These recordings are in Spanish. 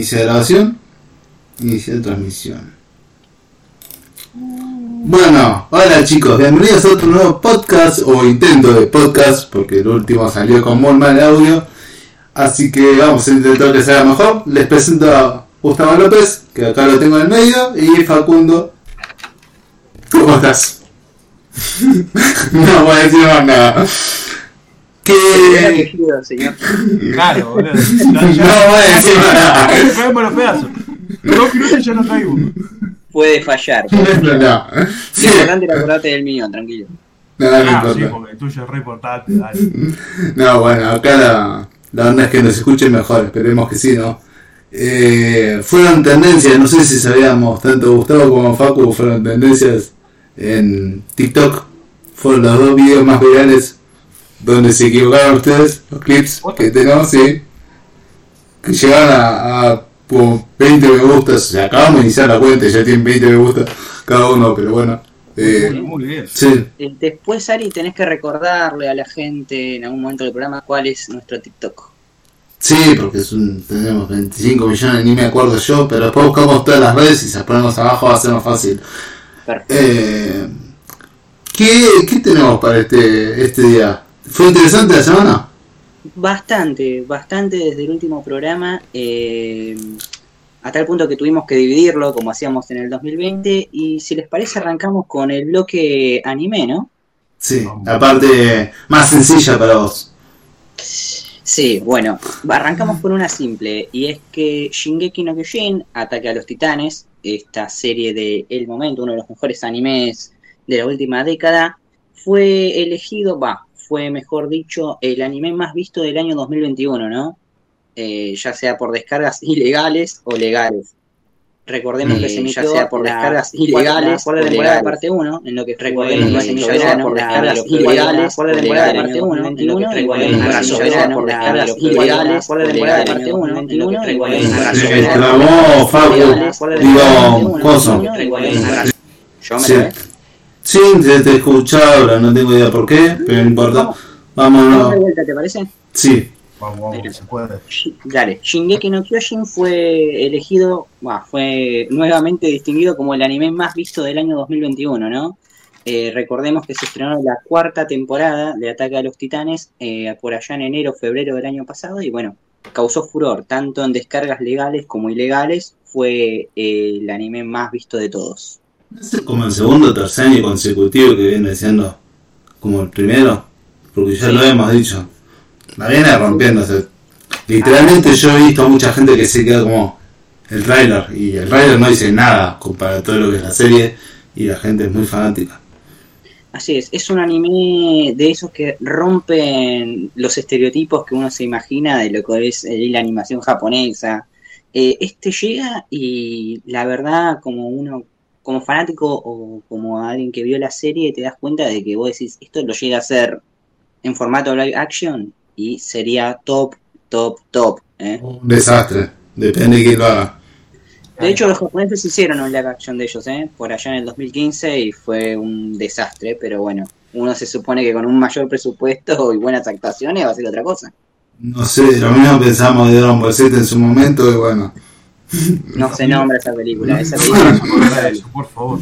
Inicia grabación. Inicia transmisión. Bueno, hola chicos, bienvenidos a otro nuevo podcast o intento de podcast, porque el último salió con muy mal audio. Así que vamos a intentar que sea mejor. Les presento a Gustavo López, que acá lo tengo en el medio, y Facundo. ¿Cómo estás? no voy a decir más nada. Que... señor. Claro, boludo. No voy a decir más nada. Caemos los pedazos. Dos minutos y ya no caigo. Puede fallar. No, no. Lo Sí. importante es acordarte del mío, tranquilo. No, no Ah, sí, porque el tuyo es re importante, dale. No, bueno, acá la, la onda es que nos escuchen mejor, esperemos que sí, ¿no? Eh, fueron tendencias, no sé si sabíamos, tanto Gustavo como Facu fueron tendencias en TikTok. Fueron los dos videos más virales donde se equivocaron ustedes, los clips que tenemos, sí. Que llegaron a, a como 20 me gustas, o sea, acabamos de iniciar la cuenta y ya tienen 20 me gustas cada uno, pero bueno. Eh, Muy, muy bien. sí, Eh, Después, Ari, tenés que recordarle a la gente en algún momento del programa cuál es nuestro TikTok. Sí, porque es un, tenemos 25 millones, ni me acuerdo yo, pero después buscamos todas las redes y se las ponemos abajo, va a ser más fácil. Perfecto. Eh, ¿qué, ¿Qué tenemos para este, este día? ¿Fue interesante la semana? Bastante, bastante desde el último programa, eh, a tal punto que tuvimos que dividirlo como hacíamos en el 2020 y si les parece arrancamos con el bloque anime, ¿no? Sí, la parte más sencilla para vos. Sí, bueno, arrancamos por una simple, y es que Shingeki no Kyojin, Ataque a los Titanes, esta serie de El Momento, uno de los mejores animes de la última década, fue elegido, va, fue mejor dicho, el anime más visto del año 2021, ¿no? Eh, ya sea por descargas ilegales o legales. Recordemos Mm. que se Eh, emitió ya sea por la descargas cuarta- ilegales la o cuarta temporada legales. parte 1, en lo que Recordemos recordemos que que se se emitió emitió por descargas ilegales temporada la- parte 1, en lo que recordemos que se emitió por descargas ilegales o la- temporada parte 1, en lo que recordemos que Se se me emitió trabó, Facu. Digo, Coso. Yo me Sí. trabé. Sí, te, te he escuchado, ahora no tengo idea por qué, pero no importa. Vamos vuelta, ¿te parece? Sí, Vamos, vamos, que se puede. Dale, Shingeki no Kyojin fue elegido, bah, fue nuevamente distinguido como el anime más visto del año 2021, ¿no? Eh, recordemos que se estrenó la cuarta temporada de Ataque a los Titanes eh, por allá en enero, febrero del año pasado y bueno, causó furor tanto en descargas legales como ilegales, fue eh, el anime más visto de todos. Es como el segundo o tercer año consecutivo que viene siendo como el primero, porque ya lo hemos dicho. La viene sea, literalmente yo he visto mucha gente que se queda como el trailer y el trailer no dice nada comparado a todo lo que es la serie y la gente es muy fanática. Así es, es un anime de esos que rompen los estereotipos que uno se imagina de lo que es eh, la animación japonesa. Eh, este llega y la verdad, como uno, como fanático o como alguien que vio la serie, te das cuenta de que vos decís, esto lo llega a hacer en formato live action y sería top, top, top. ¿eh? Un desastre, depende de quién lo haga. De hecho, los japoneses hicieron un live action de ellos, ¿eh? por allá en el 2015 y fue un desastre, pero bueno, uno se supone que con un mayor presupuesto y buenas actuaciones va a ser otra cosa. No sé, lo mismo pensamos de Dragon Ball Z en su momento y bueno. No se nombra esa película, esa película eso, por favor.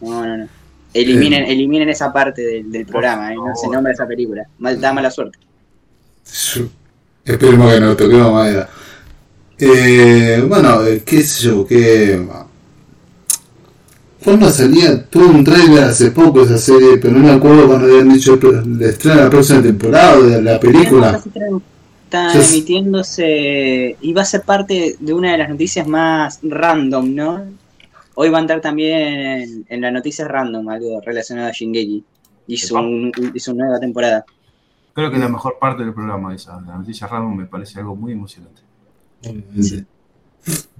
no, no, no. Eliminen, eliminen esa parte del, del programa, ¿eh? no se nombra esa película. Mal, da mala suerte. Esperemos que no toquemos madera. Eh, bueno, eh, qué sé yo, que... ¿Cuándo salía? Tuvo un trailer hace poco esa serie, pero no me acuerdo cuando habían dicho el estreno de la próxima temporada de la película. Está emitiéndose y va a ser parte de una de las noticias más random, ¿no? Hoy va a entrar también en, en las noticias random algo relacionado a Shingeki y su, y su nueva temporada. Creo que es la mejor parte del programa esa. La noticia random me parece algo muy emocionante.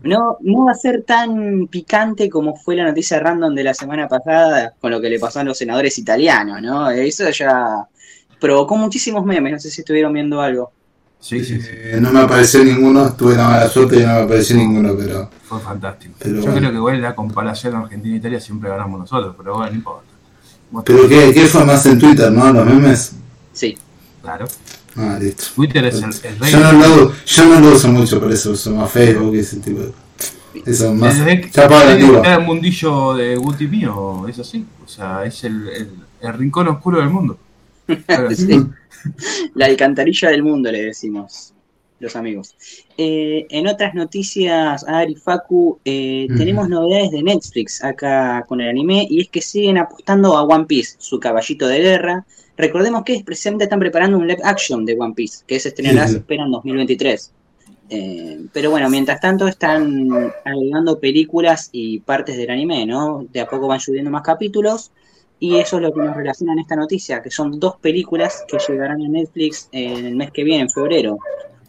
No, no va a ser tan picante como fue la noticia random de la semana pasada con lo que le pasó a los senadores italianos, ¿no? Eso ya provocó muchísimos memes, no sé si estuvieron viendo algo. Sí, sí, sí. Eh, no me apareció ninguno, tuve la mala suerte y no me apareció ninguno, pero... Fue fantástico. Pero Yo bueno. creo que igual la comparación Argentina-Italia siempre ganamos nosotros, pero bueno, no importa. Pero ¿qué, qué fue más en Twitter, no? Los memes. Sí, Claro. Ah, listo. Twitter es el, el rey. Yo no, lo, yo no lo uso mucho, por eso uso más Facebook y ese tipo de Eso más. Ya para el mundillo de Guti mío, es así. O sea, es el, el, el rincón oscuro del mundo. Sí. La alcantarilla del mundo, le decimos los amigos. Eh, en otras noticias, Ari Facu, eh, tenemos novedades de Netflix acá con el anime y es que siguen apostando a One Piece, su caballito de guerra. Recordemos que precisamente están preparando un live action de One Piece, que se estrenará, Sí, se espera, en 2023. Eh, pero bueno, mientras tanto están agregando películas y partes del anime, ¿no? De a poco van subiendo más capítulos. Y eso es lo que nos relaciona en esta noticia, que son dos películas que llegarán a Netflix en el mes que viene, en febrero.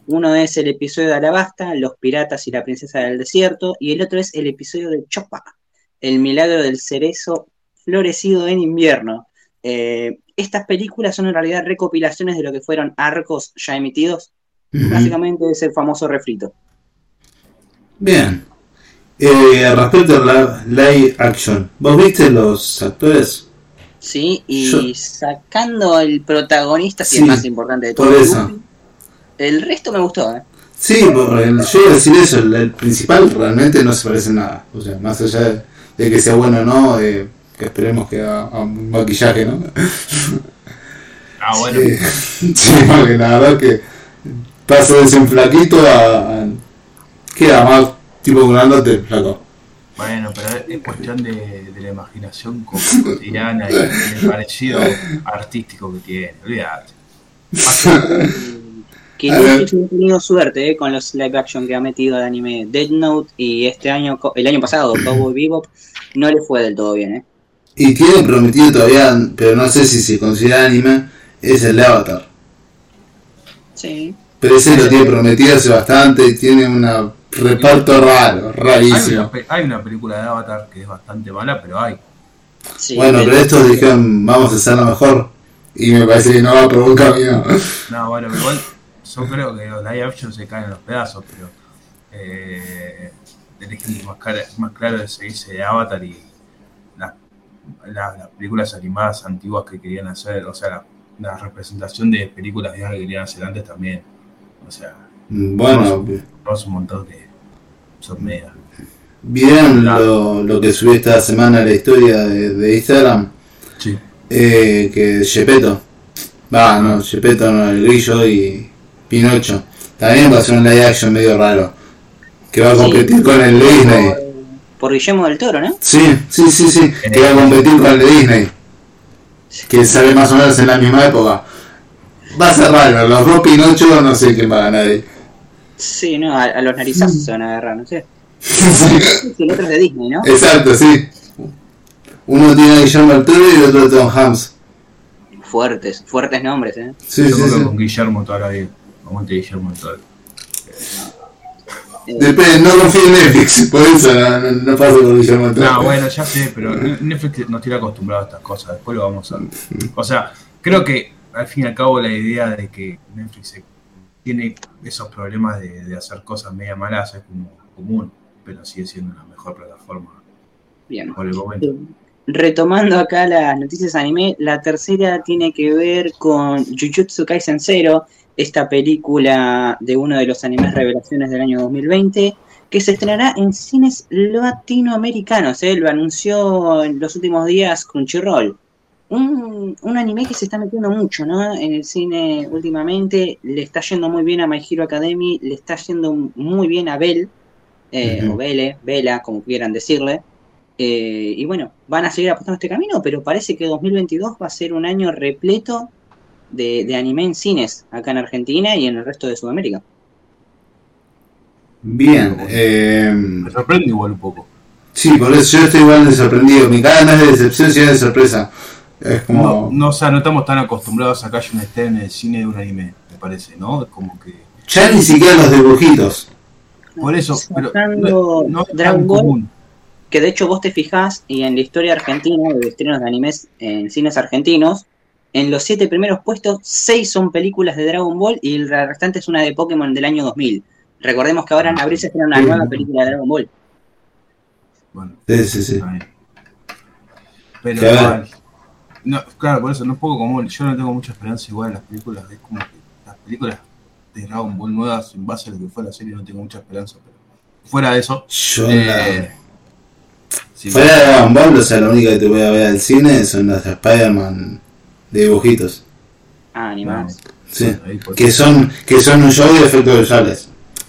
Uno es el episodio de Alabasta, Los Piratas y la Princesa del Desierto, y el otro es el episodio de Chopa, El Milagro del Cerezo Florecido en Invierno. Eh, estas películas son en realidad recopilaciones de lo que fueron arcos ya emitidos. Básicamente es el famoso refrito. Bien. Eh, respecto a la live action, ¿vos viste los actores? Sí, y Yo- sacando el protagonista, si Sí, es más importante de todo, por eso. El resto me gustó. ¿eh? Sí, por el- yo iba a decir eso, el, el principal realmente no se parece en nada. O sea, más allá de, de que sea bueno o no, eh, que esperemos que haga haga un maquillaje, ¿no? Ah, bueno. Eh, sí, porque la verdad que pasa de ser un flaquito a, a- queda más tipo grandote, flaco. Bueno, pero es cuestión de, de la imaginación co- cotidiana y del parecido artístico que tiene. Olvídate. Que no ha tenido suerte eh, con los live action que ha metido de anime Dead Note y este año, co- el año pasado, Cowboy Bebop, no le fue del todo bien. ¿eh? Y tiene prometido todavía, pero no sé si se considera anime, es el de Avatar. Sí. Pero ese lo tiene prometido hace bastante y tiene un reparto raro, Hay rarísimo. una, hay una película de Avatar que es bastante mala, pero hay. sí Bueno, pero estos dijeron, vamos a hacerlo mejor. Y me parece que no va por buen camino. No, bueno, pero igual yo creo que los live action se caen en los pedazos, pero eh, el ejemplo más, cara- más claro es ese de Avatar y la- la- las películas animadas antiguas que querían hacer, o sea, la, la representación de películas viejas que querían hacer antes también. O sea, Bueno, tenemos un montón que ¿vieron lo, lo que subí esta semana la historia de, de Instagram? Sí. Eh, que Gepetto, va, no, Gepetto no, el grillo y Pinocho. También va a ser un live action medio raro. Que va a Sí. competir con el de Disney. Por, por Guillermo del Toro, ¿no? Sí, sí, sí, sí, que va a competir con el de Disney. Que sale más o menos en la misma época. Va a ser raro, los dos Pinocho no sé quién va a ganar ahí. Sí, no, a, a los narizazos se van a agarrar, no sé. Sí, el otro es de Disney, ¿no? Exacto, sí. Uno tiene a Guillermo Toro y el otro Tom Hams. Fuertes, fuertes nombres, ¿eh? Sí, Yo sí, creo sí. con Guillermo toda la vida. Aguante Guillermo Toro. Eh, Depende, no confío en Netflix, por eso no, no, no paso por Guillermo Toro. No, bueno, ya sé, pero Netflix nos tiene acostumbrado a estas cosas. Después lo vamos a. O sea, creo que al fin y al cabo la idea de que Netflix se- tiene esos problemas de, de hacer cosas media malas es como común, pero sigue siendo la mejor plataforma bien. por el momento. Retomando acá las noticias anime, la tercera tiene que ver con Jujutsu Kaisen Zero, esta película de uno de los animes revelaciones del año 2020, que se estrenará en cines latinoamericanos. ¿eh? Lo anunció en los últimos días Crunchyroll. Un, un anime que se está metiendo mucho ¿no? en el cine últimamente. Le está yendo muy bien a My Hero Academy, le está yendo muy bien a Bell, eh, o Belle, Vela, como quieran decirle. Eh, y bueno, van a seguir apostando este camino, pero parece que 2022 va a ser un año repleto de, de anime en cines acá en Argentina y en el resto de Sudamérica. Bien, eh, Me sorprende igual un poco. sí, por eso yo estoy igual de sorprendido. Mi cara no es de decepción, sino de sorpresa. Es No, como. no, o sea, no estamos tan acostumbrados a que haya una esté en el cine de un anime, me parece, ¿no? Es como que. Ya ni siquiera los dibujitos. Por eso, pero no, no es tan Dragon Ball, común. que de hecho vos te fijás y en la historia argentina de estrenos de animes en cines argentinos, en los siete primeros puestos, seis son películas de Dragon Ball y el restante es una de Pokémon del año 2000. Recordemos que ahora en abril se estrena una Sí. nueva película de Dragon Ball. Bueno, Sí, sí, sí. Pero Que a ver. igual, no, claro, por eso no es poco común. Yo no tengo mucha esperanza igual en las películas. Es como que las películas de Dragon Ball nuevas en base a lo que fue la serie no tengo mucha esperanza, pero fuera de eso, Yo eh, la... Fuera de Dragon Ball, o sea, la única que te voy a ver al cine son las de Spider-Man de dibujitos. Ah, animadas. Sí. Que son, que son un show de efectos visuales.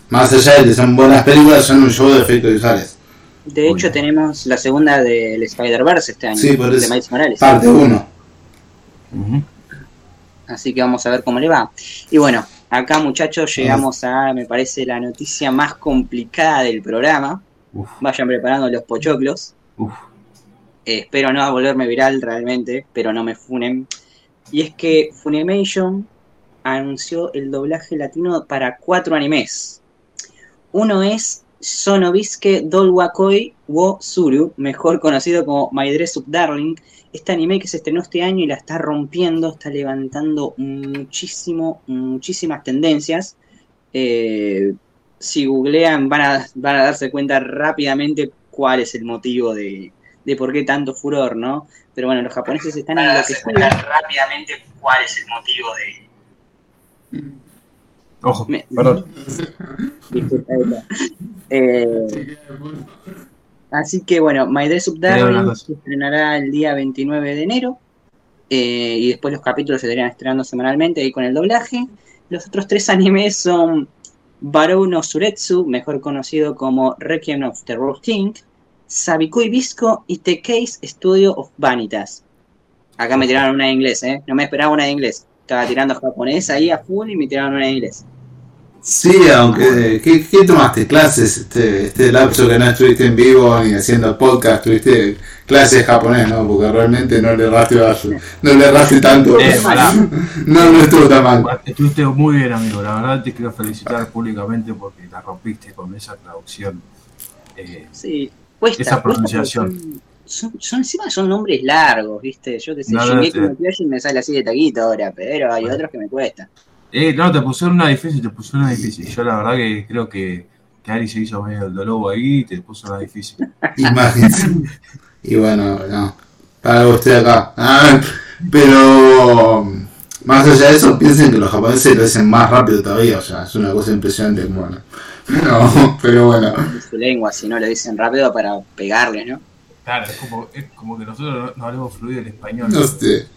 Más allá de que son buenas películas, son un show de efectos visuales. De hecho, Uy. tenemos la segunda del Spider-Verse este año, Sí, por de eso. Miles Morales. Parte 1. Ujú. Así que vamos a ver cómo le va. Y bueno, acá muchachos llegamos a, me parece, la noticia más complicada del programa. Uf, Vayan preparando los pochoclos. uf. Eh, espero no volverme viral realmente, pero no me funen. Y es que Funimation anunció el doblaje latino para cuatro animes. Uno es Sonobisuke Dolwakoi wo Suru, mejor conocido como My Dress Up Darling. Este anime que se estrenó este año y la está rompiendo, está levantando muchísimo, muchísimas tendencias. Eh, si googlean van a, van a darse cuenta rápidamente cuál es el motivo de, de por qué tanto furor, ¿no? Pero bueno, los japoneses están enloquecidos. rápidamente cuál es el motivo de... Ojo, Me- perdón. Disculpa. Eh, así que bueno, My Dress Up Darling se estrenará el día 29 de enero. eh, y después los capítulos se estarían estrenando semanalmente ahí con el doblaje. Los otros tres animes son Barou no Suretsu, mejor conocido como Requiem of the Road King, Sabikui Bisco y The Case Studio of Vanitas. Acá me tiraron una de inglés, ¿eh? No me esperaba una de inglés. Estaba tirando japonés ahí a full y me tiraron una de inglés. Sí, aunque. ¿Qué, qué tomaste? ¿Clases? Este, este lapso que no estuviste en vivo ni haciendo podcast, tuviste clases japonés, ¿no? Porque realmente no le erraste, no le erraste tanto. Eh. No, no estuvo tan mal. Estuviste muy bien, amigo. La verdad te quiero felicitar públicamente porque la rompiste con esa traducción. Eh, Sí, cuesta. Esa pronunciación. Son, son, son- encima son nombres largos, ¿viste? Yo te sé, No, no, Shingeki no me sale así de taquito ahora, pero hay Bueno. otros que me cuesta. Eh, no, te pusieron una difícil, te pusieron una difícil. Yo la verdad que creo que, que Ari se hizo medio el lobo ahí y te puso una difícil. Imagínense. Y bueno, no. Para usted acá. Ah, pero. Más allá de eso, piensen que los japoneses lo hacen más rápido todavía. O sea, es una cosa impresionante. Bueno. No, pero bueno. En su lengua, si no lo dicen rápido para pegarle, ¿no? Claro, es como, es como que nosotros no, no hablemos fluido el español. No sé.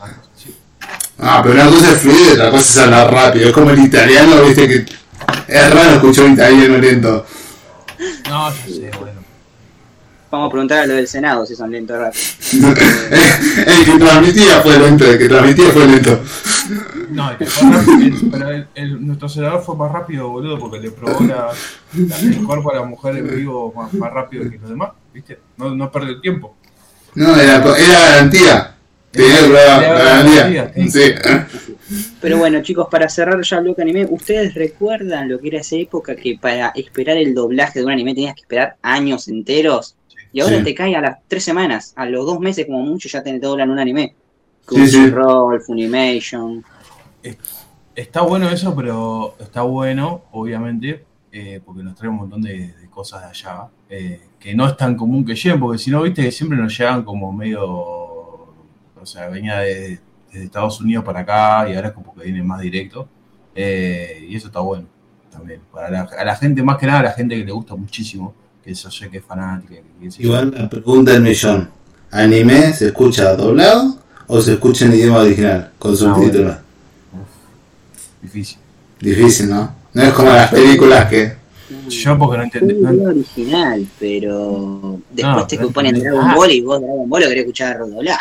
Ah, pero una cosa es fluido y otra cosa es hablar rápido. Es como el italiano, viste que. Es raro escuchar un italiano lento. No, yo sé, bueno. Vamos a preguntar a lo del Senado si son lentos rápido. el que transmitía fue lento, el que transmitía fue lento. No, el que fue rápido- el- pero el- el- nuestro senador fue más rápido, boludo, porque le probó la, la- el cuerpo a la mujer en vivo más, más rápido que los demás, ¿viste? No, no perdió el tiempo. No, era, era garantía. Sí. Pero bueno, chicos, para cerrar ya el bloque anime, ¿ustedes recuerdan lo que era esa época que para esperar el doblaje de un anime tenías que esperar años enteros? Y ahora Sí. te cae a las tres semanas, a los dos meses como mucho ya te doblan un anime. Sí, sí. Crunchyroll, Funimation. Está bueno eso, pero está bueno, obviamente, eh, porque nos trae un montón de, de cosas de allá, eh, que no es tan común que lleguen, porque si no, viste que siempre nos llegan como medio, o sea, venía de, desde Estados Unidos para acá y ahora es como que viene más directo, eh, y eso está bueno también. Para la, a la gente, más que nada, a la gente que le gusta muchísimo, que yo sé que es fanática, que, que sí. Igual la pregunta del millón. ¿Anime se escucha doblado o se escucha en idioma original? Con subtítulos. difícil. Difícil, ¿no? No es como las películas que... Yo porque no Es entendí. no- video original, pero después No, te pero ponen. Dragon. Ball y vos Dragon Ball lo querés escuchar doblado.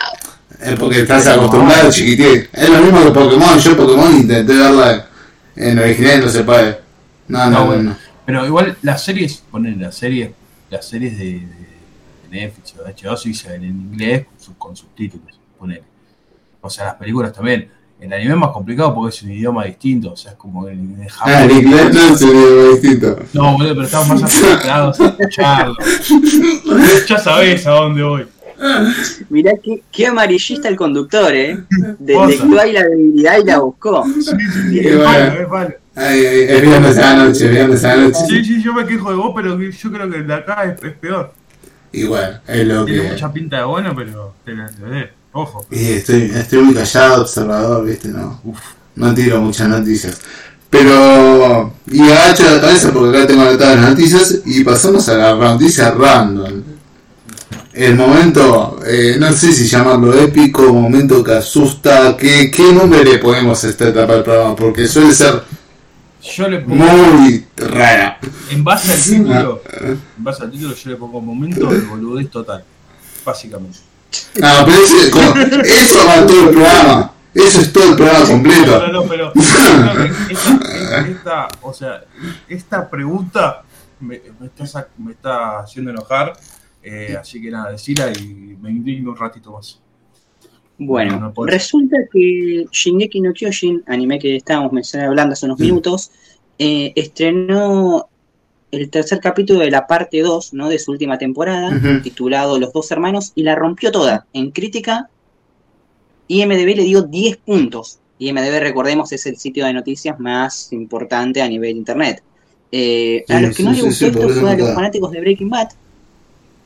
Es porque estás acostumbrado, chiquitín. Es lo mismo que Pokémon. Yo Pokémon intenté verla en original y no se puede. No, no, No, no. bueno. no. Pero igual las series, ponen las series, las series de, de, de Netflix o de HBO sí se ven en inglés con, sub- con subtítulos, ponele. O sea, las películas también. El anime es más complicado porque es un idioma distinto, o sea, es como en, en Japón. Ah, el inglés no es un idioma distinto. No, boludo, pero estamos más acostumbrados a escucharlo. ya sabés a dónde voy. Mirá qué, qué amarillista el conductor, ¿eh? Detectó ahí la debilidad y la buscó. Sí, sí, sí, bueno. malo, es malo. Ay, ay, es viernes a la noche, es viernes a la noche. Sí, sí, yo me quejo de vos, pero yo creo que el de acá es, es peor. Y bueno, es lo Tiene que... mucha pinta de bueno, pero te la te la- Ojo. Y estoy, estoy muy callado, observador, viste, no. Uf. No tiro muchas noticias. Pero, y agacho la cabeza porque acá tengo anotadas las noticias y pasamos a la noticia random. El momento, eh, no sé si llamarlo épico, momento que asusta, ¿qué, qué nombre le ponemos a esta etapa del programa? Porque suele ser Yo le pongo, muy rara. en base al título, en base al título yo le pongo momento de boludez total, básicamente. Ah, pero ese- como- eso va todo el programa. Eso es todo el programa No, completo. no, no, pero esta, esta- o sea, esta pregunta me, me está, sac- me está haciendo enojar, eh, así que nada, decila y me indigno un ratito más. Bueno, No, no resulta que Shingeki no Kyojin, anime que estábamos mencionando hablando hace unos minutos, eh, estrenó el tercer capítulo de la parte 2 ¿no? de su última temporada, titulado Los dos hermanos, y la rompió toda. En crítica, IMDB le dio 10 puntos. IMDB, recordemos, es el sitio de noticias más importante a nivel internet. Eh, a los que no les gustó sí, esto fue a los fanáticos de Breaking Bad,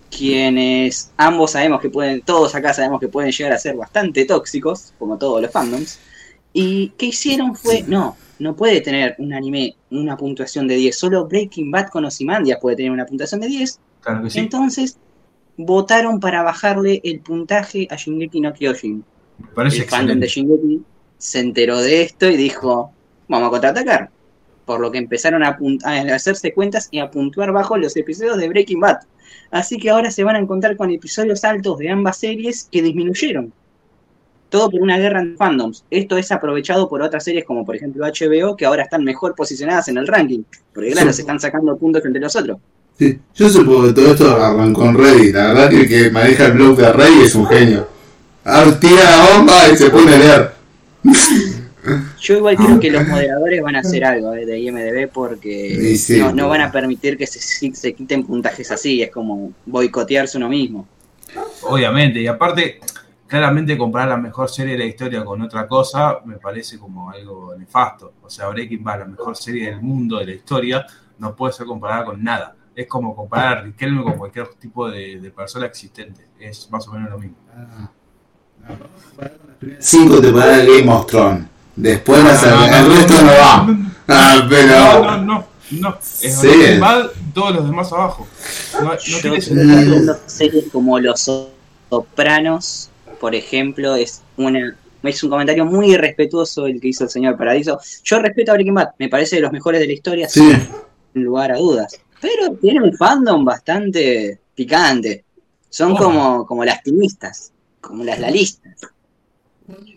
quienes ambos sabemos que pueden, todos acá sabemos que pueden llegar a ser bastante tóxicos, como todos los fandoms. Y qué hicieron fue, no, no puede tener un anime una puntuación de 10, solo Breaking Bad con Ozymandias puede tener una puntuación de 10. Claro que sí. Entonces votaron para bajarle el puntaje a Shingeki no Kyojin. Me parece el fandom de. Shingeki se enteró de esto y dijo, vamos a contraatacar. Por lo que empezaron a hacerse cuentas y a puntuar bajo los episodios de Breaking Bad. Así que ahora se van a encontrar con episodios altos de ambas series que disminuyeron. Todo por una guerra en fandoms. Esto es aprovechado por otras series como por ejemplo HBO que ahora están mejor posicionadas en el ranking. Porque claro, Sí. se están sacando puntos entre los otros. Sí, yo supongo que todo esto arrancó en Reddit. La verdad que el que maneja el blog de Reddit es un genio. Tira la bomba y se pone a leer. Yo igual creo que los moderadores van a hacer algo eh, de IMDB porque sí, no, no van a permitir que se, se quiten puntajes así, es como boicotearse uno mismo. Obviamente, y aparte, claramente comparar la mejor serie de la historia con otra cosa me parece como algo nefasto. O sea, Breaking Bad, la mejor serie del mundo de la historia, no puede ser comparada con nada. Es como comparar a Riquelme con cualquier tipo de, de persona existente. Es más o menos lo mismo. Cinco temporadas de Game of Thrones. Después las No, no, el no, resto no, no no, va. no, Ah, No, pero. no, no, no. Es Sí. Breaking Bad, todos los demás abajo. No, no Yo tiene estoy sentido. viendo series como Los Sopranos, por ejemplo, es una es un comentario muy irrespetuoso el que hizo el señor Paradiso. Yo respeto a Breaking Bad, me parece de los mejores de la historia, Sí. sin lugar a dudas. Pero tiene un fandom bastante picante. Son Oh. como, como las timistas, como las lalistas.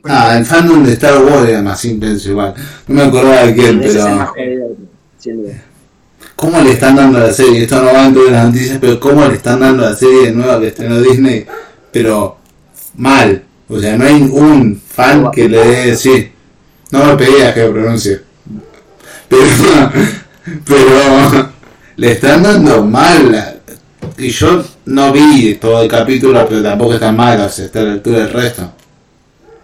Ah, el fandom de Star Wars era más intenso igual. No me acordaba de quién, pero. jodido, sin duda. ¿Cómo le están dando a la serie? Esto no va dentro de las noticias, pero ¿cómo le están dando a la serie nueva que estrenó Disney? Pero mal. O sea, no hay un fan que le dé. Sí. No me pedí a que lo pronuncie. Pero. Pero. Le están dando mal. Y yo no vi todo el capítulo, pero tampoco está mal. O sea, está a la altura del resto.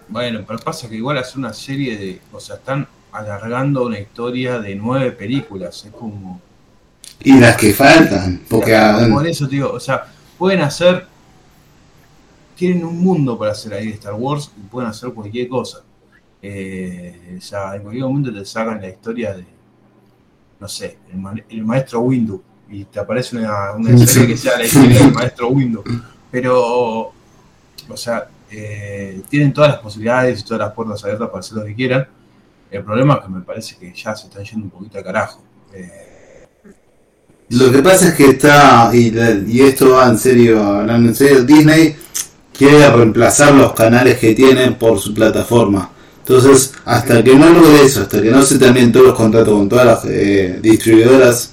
Bueno, pero pasa que igual hacer una serie de. O sea, están alargando una historia de nueve películas. Es como. Y las que faltan. Porque. Por eso, tío, o sea, pueden hacer. Tienen un mundo para hacer ahí de Star Wars y pueden hacer cualquier cosa. Eh, sea, en cualquier momento te sacan la historia de. No sé, el, ma- el maestro Windu. Y te aparece una, una serie que sea la historia del maestro Windu. Pero. O sea, eh, tienen todas las posibilidades y todas las puertas abiertas para hacer lo que quieran. El problema es que me parece que ya se están yendo un poquito a carajo. Eh, Lo que pasa es que está, y, esto va en serio, hablando en serio, Disney quiere reemplazar los canales que tienen por su plataforma. Entonces, hasta que no logre eso, hasta que no se terminen todos los contratos con todas las eh, distribuidoras,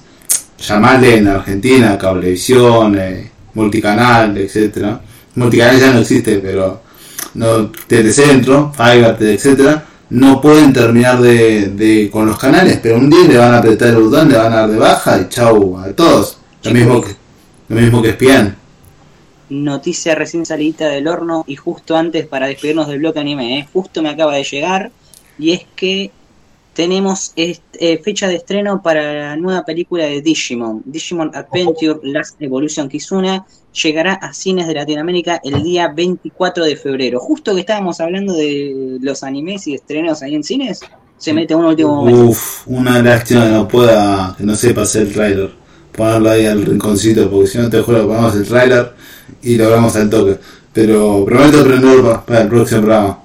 llamarle en Argentina, Cablevisión, eh, Multicanal, etcétera Multicanal ya no existe, pero no, Telecentro, Fiverr, etcétera no pueden terminar de, de- con los canales, pero un día le van a apretar el botón, le van a dar de baja y chau a todos. Lo mismo que, lo mismo que Espian. Noticia recién salida del horno y justo antes para despedirnos del bloque anime, ¿eh? justo me acaba de llegar y es que tenemos est- eh, fecha de estreno para la nueva película de Digimon, Digimon Adventure Last Evolution Kizuna, llegará a cines de Latinoamérica el día 24 de febrero. Justo que estábamos hablando de los animes y estrenos ahí en cines, se mete un último momento. Uf, una lástima que no pueda, que no sepa hacer el trailer. Ponerlo ahí al rinconcito, porque si no te juro que ponemos el trailer y lo vemos al toque. Pero prometo aprenderlo para el próximo programa.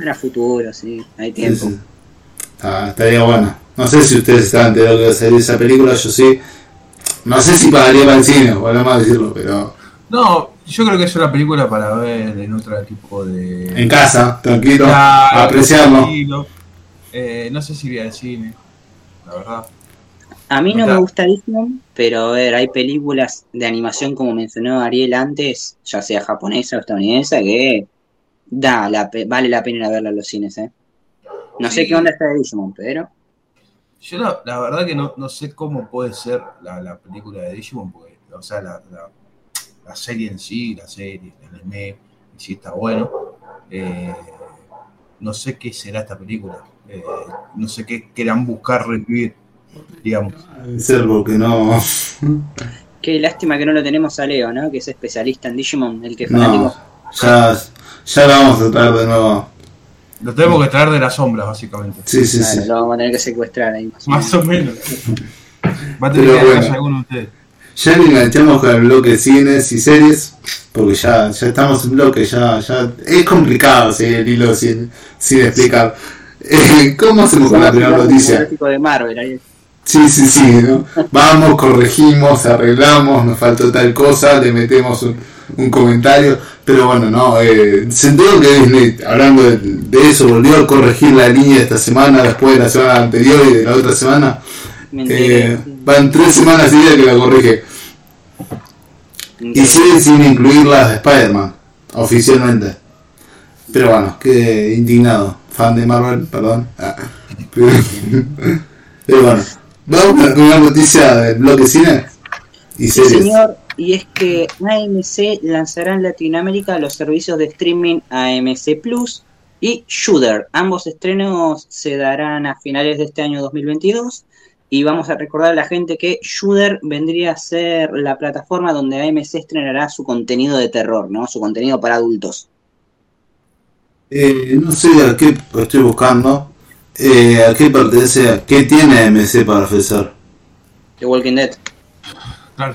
Era futuro, sí, hay Sí, tiempo. sí. Está- estaría bueno. No sé si ustedes estaban enterados que iba a salir esa película, yo sí. No sé si pagaría para el cine, volvemos a decirlo, pero No, yo creo que es una película para ver en otro tipo de. en casa, tranquilo, Claro, apreciarlo. tranquilo. Eh, no sé si iría al cine, la verdad. A mí no me gusta Digimon, pero a ver, hay películas de animación, como mencionó Ariel antes, ya sea japonesa o estadounidense, que da la pe- vale la pena verla a los cines, ¿eh? No sé qué onda está de Digimon, pero Yo la, la verdad que no, no sé cómo puede ser la, la película de Digimon, porque, o sea, la, la, serie en sí, la serie, el anime, en sí está bueno. Eh, no sé qué será esta película. Eh, no sé qué querrán buscar revivir, digamos. Debe ser porque no. qué lástima que no lo tenemos a Leo, ¿no? Que es especialista en Digimon, el que es No, fanático. ya, ya lo vamos a traer de nuevo. Lo tenemos que traer de las sombras, básicamente. Sí, sí, Claro, sí. lo vamos a tener que secuestrar ahí. Más o Más o menos. Va a Pero tener que ir a bueno. alguno de ustedes. Ya le enganchamos con el bloque de cines y series, porque ya, ya estamos en bloque, ya, ya es complicado seguir el hilo sin, sin explicar. Eh, ¿Cómo hacemos con la primera noticia? De Marvel, ahí. Sí, sí, sí, ¿no? Vamos, corregimos, arreglamos, nos faltó tal cosa, le metemos un, un comentario, pero bueno, no, eh, que Disney, hablando de, de eso, volvió a corregir la línea esta semana, después de la semana anterior y de la otra semana. Eh, van tres semanas seguidas que la corrige. Y siguen sin incluir las de Spider-Man, oficialmente. Pero bueno, qué indignado. Fan de Marvel, perdón. Ah, Pero, pero bueno, vamos con una noticia del bloque cine y Sí, señor, y es que AMC lanzará en Latinoamérica los servicios de streaming AMC Plus y Shudder. Ambos estrenos se darán a finales de este año 2022. Y vamos a recordar a la gente que Shudder vendría a ser la plataforma donde AMC estrenará su contenido de terror, ¿no? Su contenido para adultos. Eh, no sé a qué estoy buscando. Eh, ¿A qué pertenece? ¿Qué tiene AMC para ofrecer? The Walking Dead. Claro.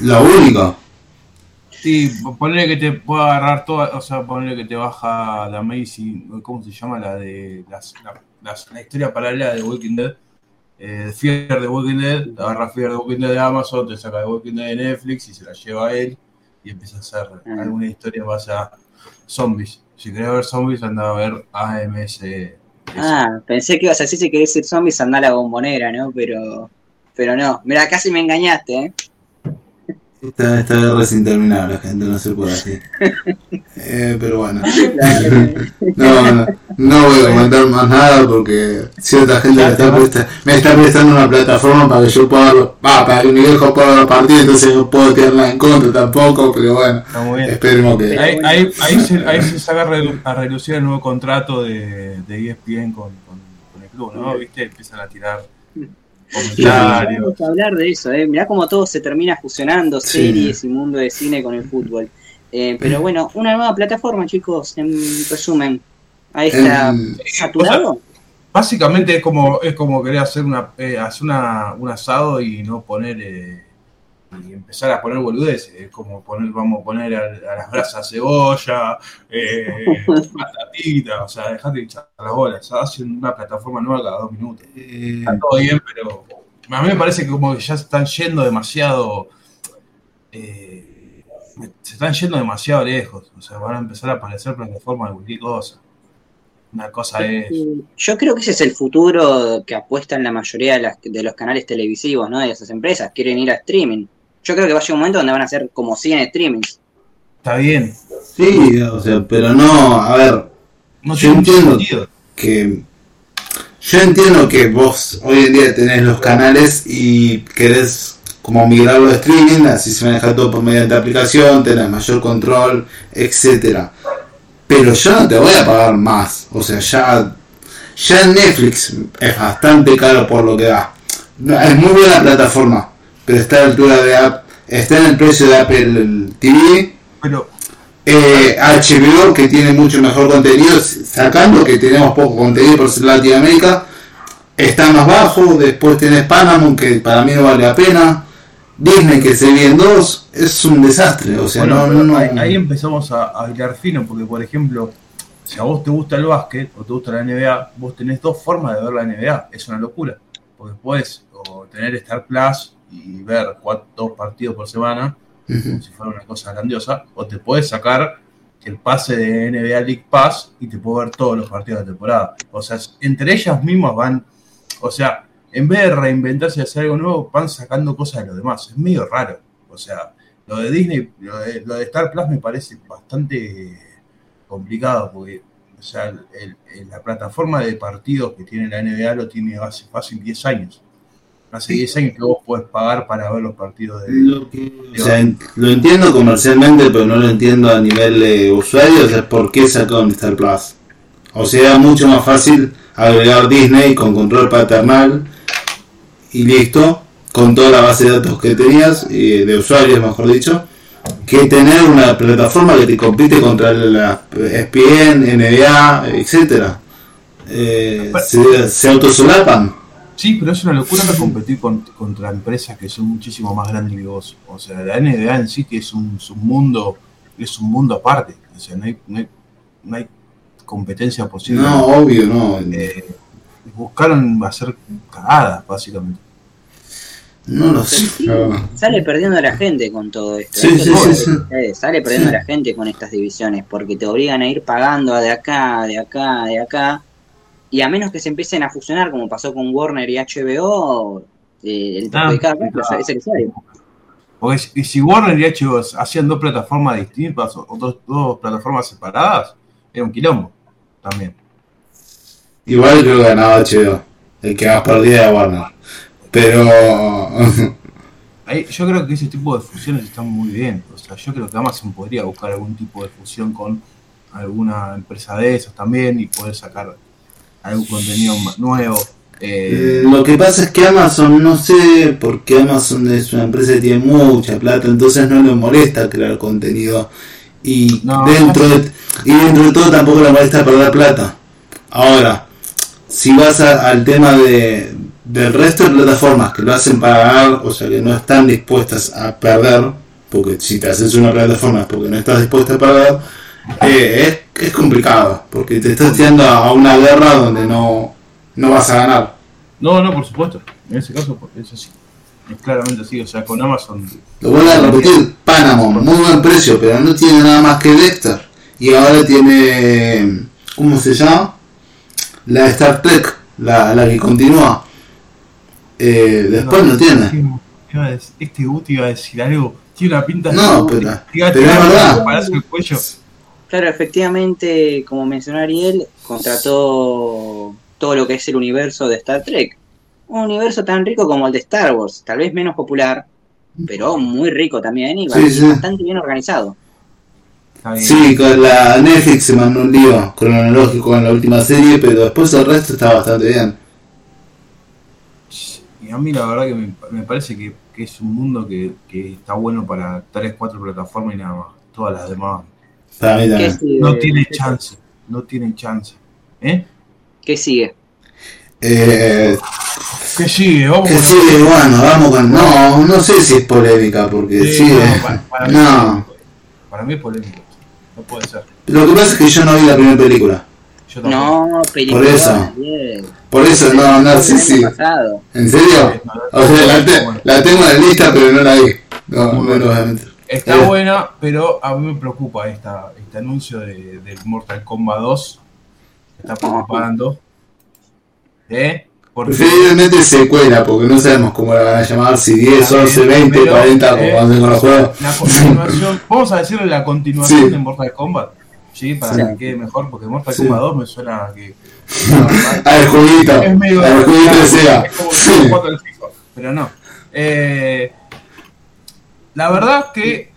Lo único. Sí, ponle que te pueda agarrar toda, o sea, ponle que te baja la Amazing, ¿cómo se llama? La de las, la, las- la historia paralela de Walking Dead. Eh, Fear de Walking Dead, agarra Fear de Walking Dead de Amazon, te saca de Walking Dead de Netflix y se la lleva a él y empieza a hacer Mm. alguna historia base a zombies. Si querés ver zombies, anda a ver AMS. Ah, pensé que ibas a decir si querés ser zombies andá a la bombonera, ¿no? Pero, pero no. Mira, casi me engañaste, ¿eh? Esta, esta guerra es interminable, gente, no se puede así. Eh, pero bueno. No, no, no voy a comentar más nada porque cierta gente me está, presta- me está prestando una plataforma para que yo pueda, va, para que mi viejo pueda ver partido, entonces no puedo tirarla en contra tampoco, pero bueno, esperemos que... Ahí, ahí, ahí se, ahí se saca a relucir el nuevo contrato de, de ESPN con, con, con el club, ¿no? ¿Viste? Empiezan a tirar comentarios. Vamos a hablar de eso, ¿eh? Mirá cómo todo se termina fusionando, Sí. series y mundo de cine con el fútbol. Eh, pero bueno, una nueva plataforma, chicos, en resumen. Ahí está. Em, ¿Saturado? Básicamente es como, es como querer hacer una, eh, hacer una, un asado y no poner eh, y empezar a poner boludeces. Es como poner, vamos a poner a, a las brasas cebolla, eh, patatita, o sea, dejate de echar las bolas. Hacen una plataforma nueva cada dos minutos. eh, Está todo bien, pero a mí me parece que como que ya se están yendo demasiado. eh, se están yendo demasiado lejos. O sea, van a empezar a aparecer plataformas de cualquier cosa. Una cosa es. Yo creo que ese es el futuro que apuestan la mayoría de, las- de los canales televisivos, ¿no? De esas empresas. Quieren ir a streaming. Yo creo que va a llegar un momento donde van a ser como 100 streamings. Está bien. sí, o sea, pero no, a ver, No Yo entiendo. sentido. que yo entiendo que vos hoy en día tenés los canales y querés como migrarlo a streaming, así se maneja todo por mediante aplicación, tenés mayor control, etcétera. Pero yo no te voy a pagar más, o sea, ya ya Netflix es bastante caro por lo que da. Es muy buena plataforma, pero está a la altura de App, está en el precio de Apple TV, Pero Eh, HBO que tiene mucho mejor contenido, sacando que tenemos poco contenido por Latinoamérica, está más bajo, después tenés Paramount que para mí no vale la pena, Disney que se viene en dos, es un desastre, o sea, Bueno, no, ahí, ahí empezamos a, a hilar fino, porque por ejemplo, si a vos te gusta el básquet o te gusta la NBA, vos tenés dos formas de ver la NBA. Es una locura. Porque puedes o tener Star Plus y ver cuatro, dos partidos por semana, como si fuera una cosa grandiosa, o te puedes sacar el pase de NBA League Pass y te puedo ver todos los partidos de temporada. O sea, entre ellas mismas van, o sea, en vez de reinventarse y hacer algo nuevo, van sacando cosas de los demás. Es medio raro. O sea, lo de Disney, lo de, lo de Star Plus me parece bastante complicado porque, o sea, el- el- la plataforma de partidos que tiene la NBA lo tiene hace fácil 10 años. 10 años que vos podés pagar para ver los partidos de... Lo, que- o sea, en- lo entiendo comercialmente, pero no lo entiendo a nivel de usuario, o sea, ¿por qué sacaron Star Plus? O sea, era mucho más fácil agregar Disney con control paternal y listo, con toda la base de datos que tenías, de usuarios mejor dicho, que tener una plataforma que te compite contra la ESPN, NBA, etcétera. Eh, se, se autosolapan. Sí, pero es una locura competir con- contra empresas que son muchísimo más grandes que vos. O sea, la NBA en sí que es un, es un mundo, es un mundo aparte. O sea, no hay, no hay, no hay competencia posible. No, obvio, no. Eh, buscaron hacer cagadas, básicamente. No lo sé. no. Sale perdiendo la gente con todo esto. Sí, Esto sí, es que sucede, Sale perdiendo Sí. la gente con estas divisiones porque te obligan a ir pagando de acá, de acá, de acá. Y a menos que se empiecen a fusionar, como pasó con Warner y HBO, eh, el Ah, perjudicado claro. es el usuario. Porque si, si Warner y HBO hacían dos plataformas distintas o dos, dos plataformas separadas, era un quilombo también. Igual creo que ganaba HBO, el que más perdía de Warner. Pero Ahí, yo creo que ese tipo de fusiones están muy bien. O sea, yo creo que Amazon podría buscar algún tipo de fusión con alguna empresa de esas también y poder sacar algún contenido nuevo. Eh, lo que pasa es que Amazon, no sé, porque Amazon es una empresa que tiene mucha plata, entonces no le molesta crear contenido. Y No. dentro de, y dentro de todo tampoco le molesta perder plata. Ahora, si vas a- al tema de, del resto de plataformas que lo hacen pagar, o sea que no están dispuestas a perder, porque si te haces una plataforma es porque no estás dispuesta a perder, eh, es, es complicado, porque te estás tirando a una guerra donde no, no vas a ganar. no, no, por supuesto. En ese caso, es así. Es claramente así. O sea, con Amazon. Lo vuelvo a repetir, Panamo, muy buen precio, pero no tiene nada más que Dexter. Y ahora tiene, ¿cómo se llama? La Star Trek, la, la que continúa. Eh, después no tiene. A decir- Este Guti iba a decir algo. Tiene una pinta No, de- pero- Fíjate, pero es verdad. parece el cuello. Claro, efectivamente, como mencionó Ariel, contrató todo lo que es el universo de Star Trek. Un universo tan rico como el de Star Wars, tal vez menos popular, pero muy rico también y Sí, sí. bastante bien organizado. Sí, con la Netflix se mandó un lío cronológico en la última serie, pero después el resto está bastante bien. Y a mí la verdad que me, me parece que, que es un mundo que, que está bueno para 3, 4 plataformas y nada más. Todas las demás Mí ¿Qué también. sigue? no tienen chance. No tienen chance. ¿Eh? ¿Qué sigue? Eh, ¿Qué sigue? Vamos con- sí, bueno, vamos con... No, no sé si es polémica, porque Sí, sí, no, para, para mí no. para mí es polémico. No puede ser. Lo que pasa es que yo no vi la primera película. Yo. No, película. Por eso. Por eso, no, no, sí, sí. ¿En serio? O sea, la, te- la tengo en la lista, pero no la vi. No, no lo voy a mentir. Está Eh. buena, pero a mí me preocupa esta, este anuncio de, del Mortal Kombat 2. Me está preocupando. ¿Eh? Porque Preferiblemente secuela, porque no sabemos cómo la van a llamar, si 10, 11, 20, Pero, 40, como eh, hacen con los juegos. la continuación, vamos a decirle la continuación Sí. de Mortal Kombat. Sí, para Sí. que quede mejor, porque Mortal. Kombat 2 me suena a que. Ah, es medio. El jueguito de Sega. Es como al FIFA, pero no. Eh, la verdad que